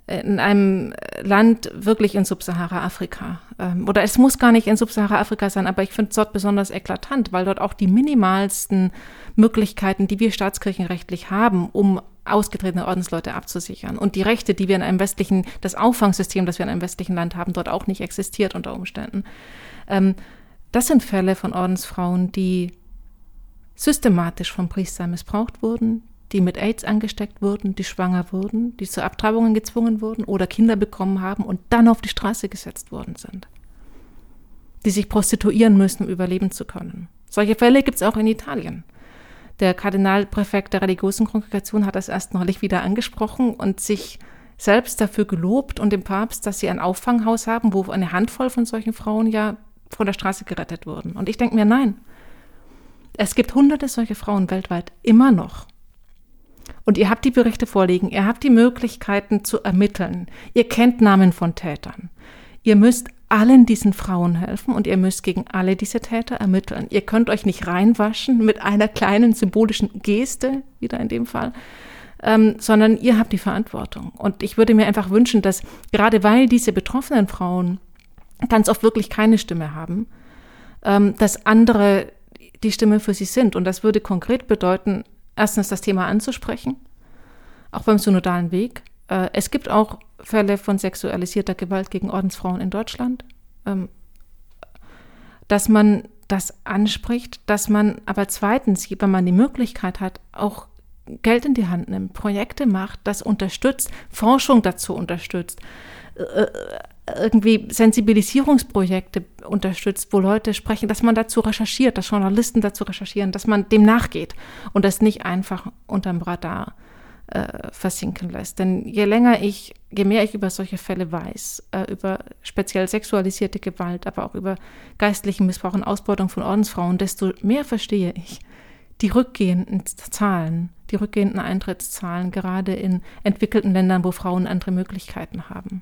in einem Land wirklich in Subsahara-Afrika. Ähm, oder es muss gar nicht in Subsahara-Afrika sein, aber ich finde es dort besonders eklatant, weil dort auch die minimalsten Möglichkeiten, die wir staatskirchenrechtlich haben, um ausgetretene Ordensleute abzusichern. Und die Rechte, die wir in einem westlichen, das Auffangsystem, das wir in einem westlichen Land haben, dort auch nicht existiert unter Umständen. Ähm, das sind Fälle von Ordensfrauen, die systematisch vom Priester missbraucht wurden, die mit AIDS angesteckt wurden, die schwanger wurden, die zu Abtreibungen gezwungen wurden oder Kinder bekommen haben und dann auf die Straße gesetzt worden sind. Die sich prostituieren müssen, um überleben zu können. Solche Fälle gibt es auch in Italien. Der Kardinalpräfekt der religiösen Kongregation hat das erst neulich wieder angesprochen und sich selbst dafür gelobt und dem Papst, dass sie ein Auffanghaus haben, wo eine Handvoll von solchen Frauen ja von der Straße gerettet wurden. Und ich denke mir, nein. Es gibt hunderte solche Frauen weltweit immer noch. Und ihr habt die Berichte vorliegen, ihr habt die Möglichkeiten zu ermitteln, ihr kennt Namen von Tätern. Ihr müsst allen diesen Frauen helfen und ihr müsst gegen alle diese Täter ermitteln. Ihr könnt euch nicht reinwaschen mit einer kleinen symbolischen Geste, wieder in dem Fall, ähm, sondern ihr habt die Verantwortung. Und ich würde mir einfach wünschen, dass gerade weil diese betroffenen Frauen ganz oft wirklich keine Stimme haben, ähm, dass andere die Stimme für sie sind. Und das würde konkret bedeuten, erstens das Thema anzusprechen, auch beim synodalen Weg. Äh, es gibt auch Fälle von sexualisierter Gewalt gegen Ordensfrauen in Deutschland. Ähm, dass man das anspricht, dass man aber zweitens, wenn man die Möglichkeit hat, auch Geld in die Hand nimmt, Projekte macht, das unterstützt, Forschung dazu unterstützt, äh, äh, irgendwie Sensibilisierungsprojekte unterstützt, wo Leute sprechen, dass man dazu recherchiert, dass Journalisten dazu recherchieren, dass man dem nachgeht und das nicht einfach unterm Radar äh, versinken lässt. Denn je länger ich, je mehr ich über solche Fälle weiß, äh, über speziell sexualisierte Gewalt, aber auch über geistlichen Missbrauch und Ausbeutung von Ordensfrauen, desto mehr verstehe ich die rückgehenden Zahlen, die rückgehenden Eintrittszahlen, gerade in entwickelten Ländern, wo Frauen andere Möglichkeiten haben.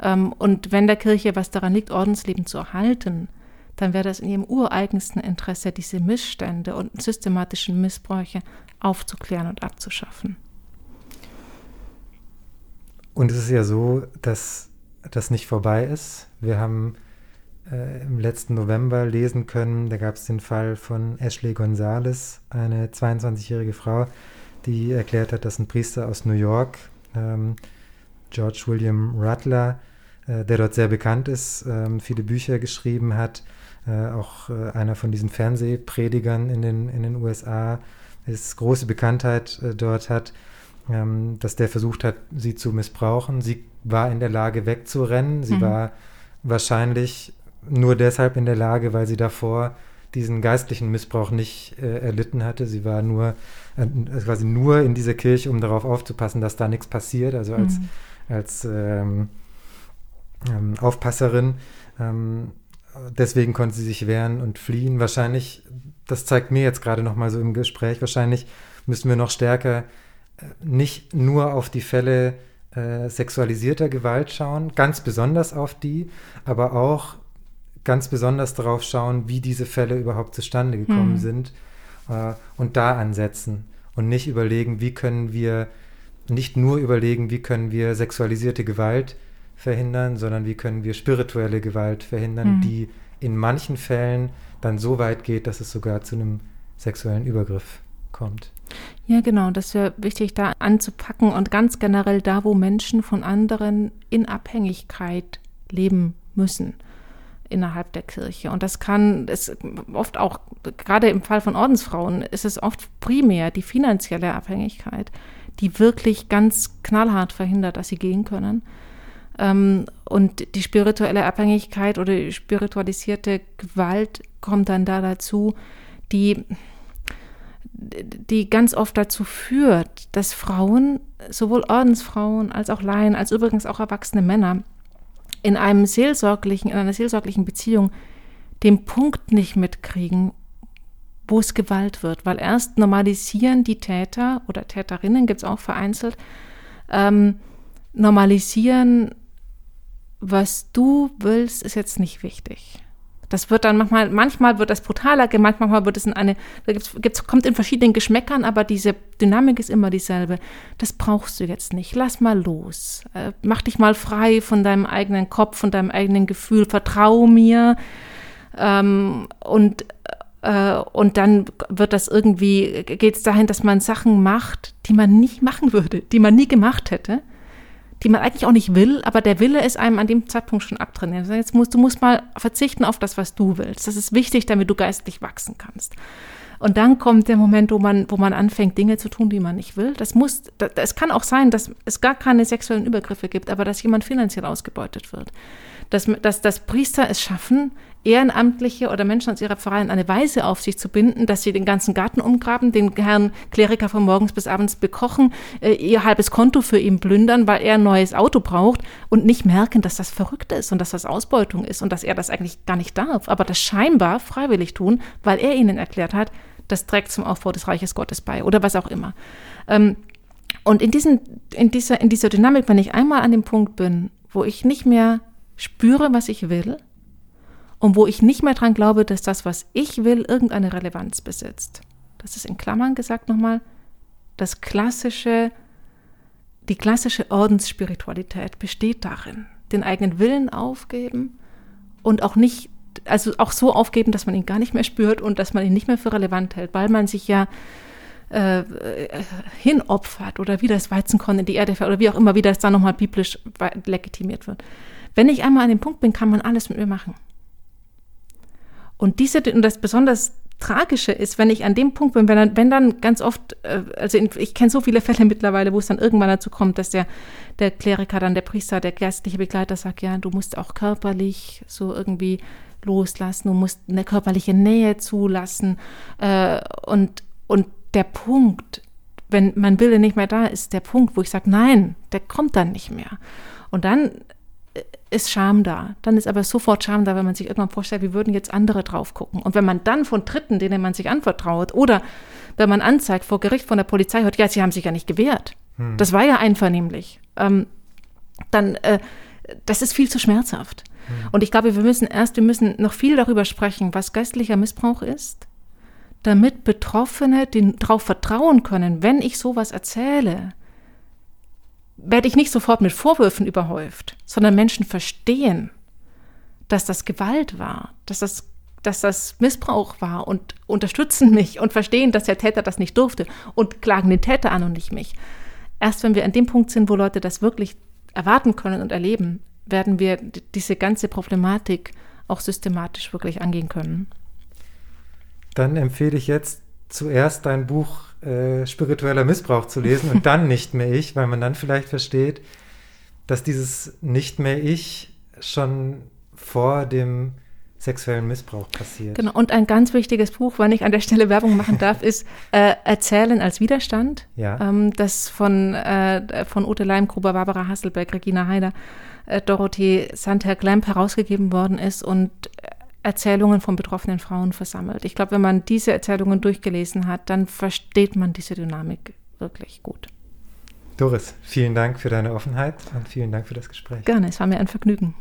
Ähm, und wenn der Kirche was daran liegt, Ordensleben zu erhalten, dann wäre das in ihrem ureigensten Interesse, diese Missstände und systematischen Missbräuche aufzuklären und abzuschaffen. Und es ist ja so, dass das nicht vorbei ist. Wir haben äh, im letzten November lesen können, da gab es den Fall von Ashley Gonzalez, eine 22-jährige Frau, die erklärt hat, dass ein Priester aus New York, ähm, George William Rutler, der dort sehr bekannt ist, ähm, viele Bücher geschrieben hat, äh, auch äh, einer von diesen Fernsehpredigern in den, in den USA ist, große Bekanntheit äh, dort hat, ähm, dass der versucht hat, sie zu missbrauchen. Sie war in der Lage wegzurennen. Sie mhm. war wahrscheinlich nur deshalb in der Lage, weil sie davor diesen geistlichen Missbrauch nicht äh, erlitten hatte. Sie war nur äh, quasi nur in dieser Kirche, um darauf aufzupassen, dass da nichts passiert. Also als, mhm. als ähm, ähm, Aufpasserin. Ähm, deswegen konnte sie sich wehren und fliehen. Wahrscheinlich, das zeigt mir jetzt gerade noch mal so im Gespräch, wahrscheinlich müssen wir noch stärker nicht nur auf die Fälle äh, sexualisierter Gewalt schauen, ganz besonders auf die, aber auch ganz besonders darauf schauen, wie diese Fälle überhaupt zustande gekommen hm. sind äh, und da ansetzen und nicht überlegen, wie können wir, nicht nur überlegen, wie können wir sexualisierte Gewalt verhindern, sondern wie können wir spirituelle Gewalt verhindern, hm. die in manchen Fällen dann so weit geht, dass es sogar zu einem sexuellen Übergriff kommt. Ja, genau, das wäre wichtig, da anzupacken und ganz generell da, wo Menschen von anderen in Abhängigkeit leben müssen innerhalb der Kirche. Und das kann es oft auch, gerade im Fall von Ordensfrauen, ist es oft primär die finanzielle Abhängigkeit, die wirklich ganz knallhart verhindert, dass sie gehen können. Ähm, und die spirituelle Abhängigkeit oder spiritualisierte Gewalt kommt dann da dazu, die die ganz oft dazu führt, dass Frauen, sowohl Ordensfrauen als auch Laien, als übrigens auch erwachsene Männer, in einem seelsorglichen, in einer seelsorglichen Beziehung den Punkt nicht mitkriegen, wo es Gewalt wird. Weil erst normalisieren die Täter oder Täterinnen, gibt es auch vereinzelt, ähm, normalisieren, was du willst, ist jetzt nicht wichtig. Das wird dann manchmal, manchmal wird das brutaler manchmal wird es in eine, da gibt's, gibt's, kommt in verschiedenen Geschmäckern, aber diese Dynamik ist immer dieselbe. Das brauchst du jetzt nicht. Lass mal los. Äh, mach dich mal frei von deinem eigenen Kopf, von deinem eigenen Gefühl. Vertrau mir. Ähm, und äh, und dann wird das irgendwie, geht es dahin, dass man Sachen macht, die man nicht machen würde, die man nie gemacht hätte die man eigentlich auch nicht will, aber der Wille ist einem an dem Zeitpunkt schon abtrainiert. Jetzt musst, du musst mal verzichten auf das, was du willst. Das ist wichtig, damit du geistlich wachsen kannst. Und dann kommt der Moment, wo man, wo man anfängt, Dinge zu tun, die man nicht will. Das muss, es kann auch sein, dass es gar keine sexuellen Übergriffe gibt, aber dass jemand finanziell ausgebeutet wird. Dass, dass, dass Priester es schaffen, Ehrenamtliche oder Menschen aus ihrer Pfarrei in eine Weise auf sich zu binden, dass sie den ganzen Garten umgraben, den Herrn Kleriker von morgens bis abends bekochen, äh, ihr halbes Konto für ihn plündern, weil er ein neues Auto braucht und nicht merken, dass das verrückt ist und dass das Ausbeutung ist und dass er das eigentlich gar nicht darf, aber das scheinbar freiwillig tun, weil er ihnen erklärt hat, das trägt zum Aufbau des Reiches Gottes bei oder was auch immer. Ähm, und in, diesen, in, dieser, in dieser Dynamik, wenn ich einmal an dem Punkt bin, wo ich nicht mehr spüre, was ich will, und wo ich nicht mehr dran glaube, dass das, was ich will, irgendeine Relevanz besitzt. Das ist in Klammern gesagt nochmal, das klassische, die klassische Ordensspiritualität besteht darin, den eigenen Willen aufgeben und auch nicht also auch so aufgeben, dass man ihn gar nicht mehr spürt und dass man ihn nicht mehr für relevant hält, weil man sich ja äh, hinopfert oder wie das Weizenkorn in die Erde fällt oder wie auch immer, wie das dann nochmal biblisch legitimiert wird. Wenn ich einmal an dem Punkt bin, kann man alles mit mir machen. Und diese, und das besonders Tragische ist, wenn ich an dem Punkt bin, wenn dann, wenn dann ganz oft, äh, also in, ich kenne so viele Fälle mittlerweile, wo es dann irgendwann dazu kommt, dass der, der Kleriker, dann der Priester, der geistliche Begleiter sagt, ja, du musst auch körperlich so irgendwie loslassen, du musst eine körperliche Nähe zulassen. Äh, und, und der Punkt, wenn mein Wille nicht mehr da ist, der Punkt, wo ich sage, nein, der kommt dann nicht mehr. Und dann ist Scham da. Dann ist aber sofort Scham da, wenn man sich irgendwann vorstellt, wie würden jetzt andere drauf gucken. Und wenn man dann von Dritten, denen man sich anvertraut, oder wenn man anzeigt vor Gericht von der Polizei hört, ja, sie haben sich ja nicht gewehrt. Hm. Das war ja einvernehmlich. Ähm, dann, äh, das ist viel zu schmerzhaft. Hm. Und ich glaube, wir müssen erst, wir müssen noch viel darüber sprechen, was geistlicher Missbrauch ist, damit Betroffene darauf vertrauen können, wenn ich sowas erzähle, werde ich nicht sofort mit Vorwürfen überhäuft, sondern Menschen verstehen, dass das Gewalt war, dass das, dass das Missbrauch war und unterstützen mich und verstehen, dass der Täter das nicht durfte und klagen den Täter an und nicht mich. Erst wenn wir an dem Punkt sind, wo Leute das wirklich erwarten können und erleben, werden wir diese ganze Problematik auch systematisch wirklich angehen können. Dann empfehle ich jetzt zuerst dein Buch äh, spiritueller Missbrauch zu lesen und dann nicht mehr ich, weil man dann vielleicht versteht, dass dieses nicht mehr ich schon vor dem sexuellen Missbrauch passiert. Genau, und ein ganz wichtiges Buch, wenn ich an der Stelle Werbung machen darf, ist äh, Erzählen als Widerstand. Ja. Ähm, das von, äh, von Ute Leimgruber, Barbara Hasselbeck, Regina Heider, äh, Dorothee Santer Glamp herausgegeben worden ist und Erzählungen von betroffenen Frauen versammelt. Ich glaube, wenn man diese Erzählungen durchgelesen hat, dann versteht man diese Dynamik wirklich gut. Doris, vielen Dank für deine Offenheit und vielen Dank für das Gespräch. Gerne, es war mir ein Vergnügen.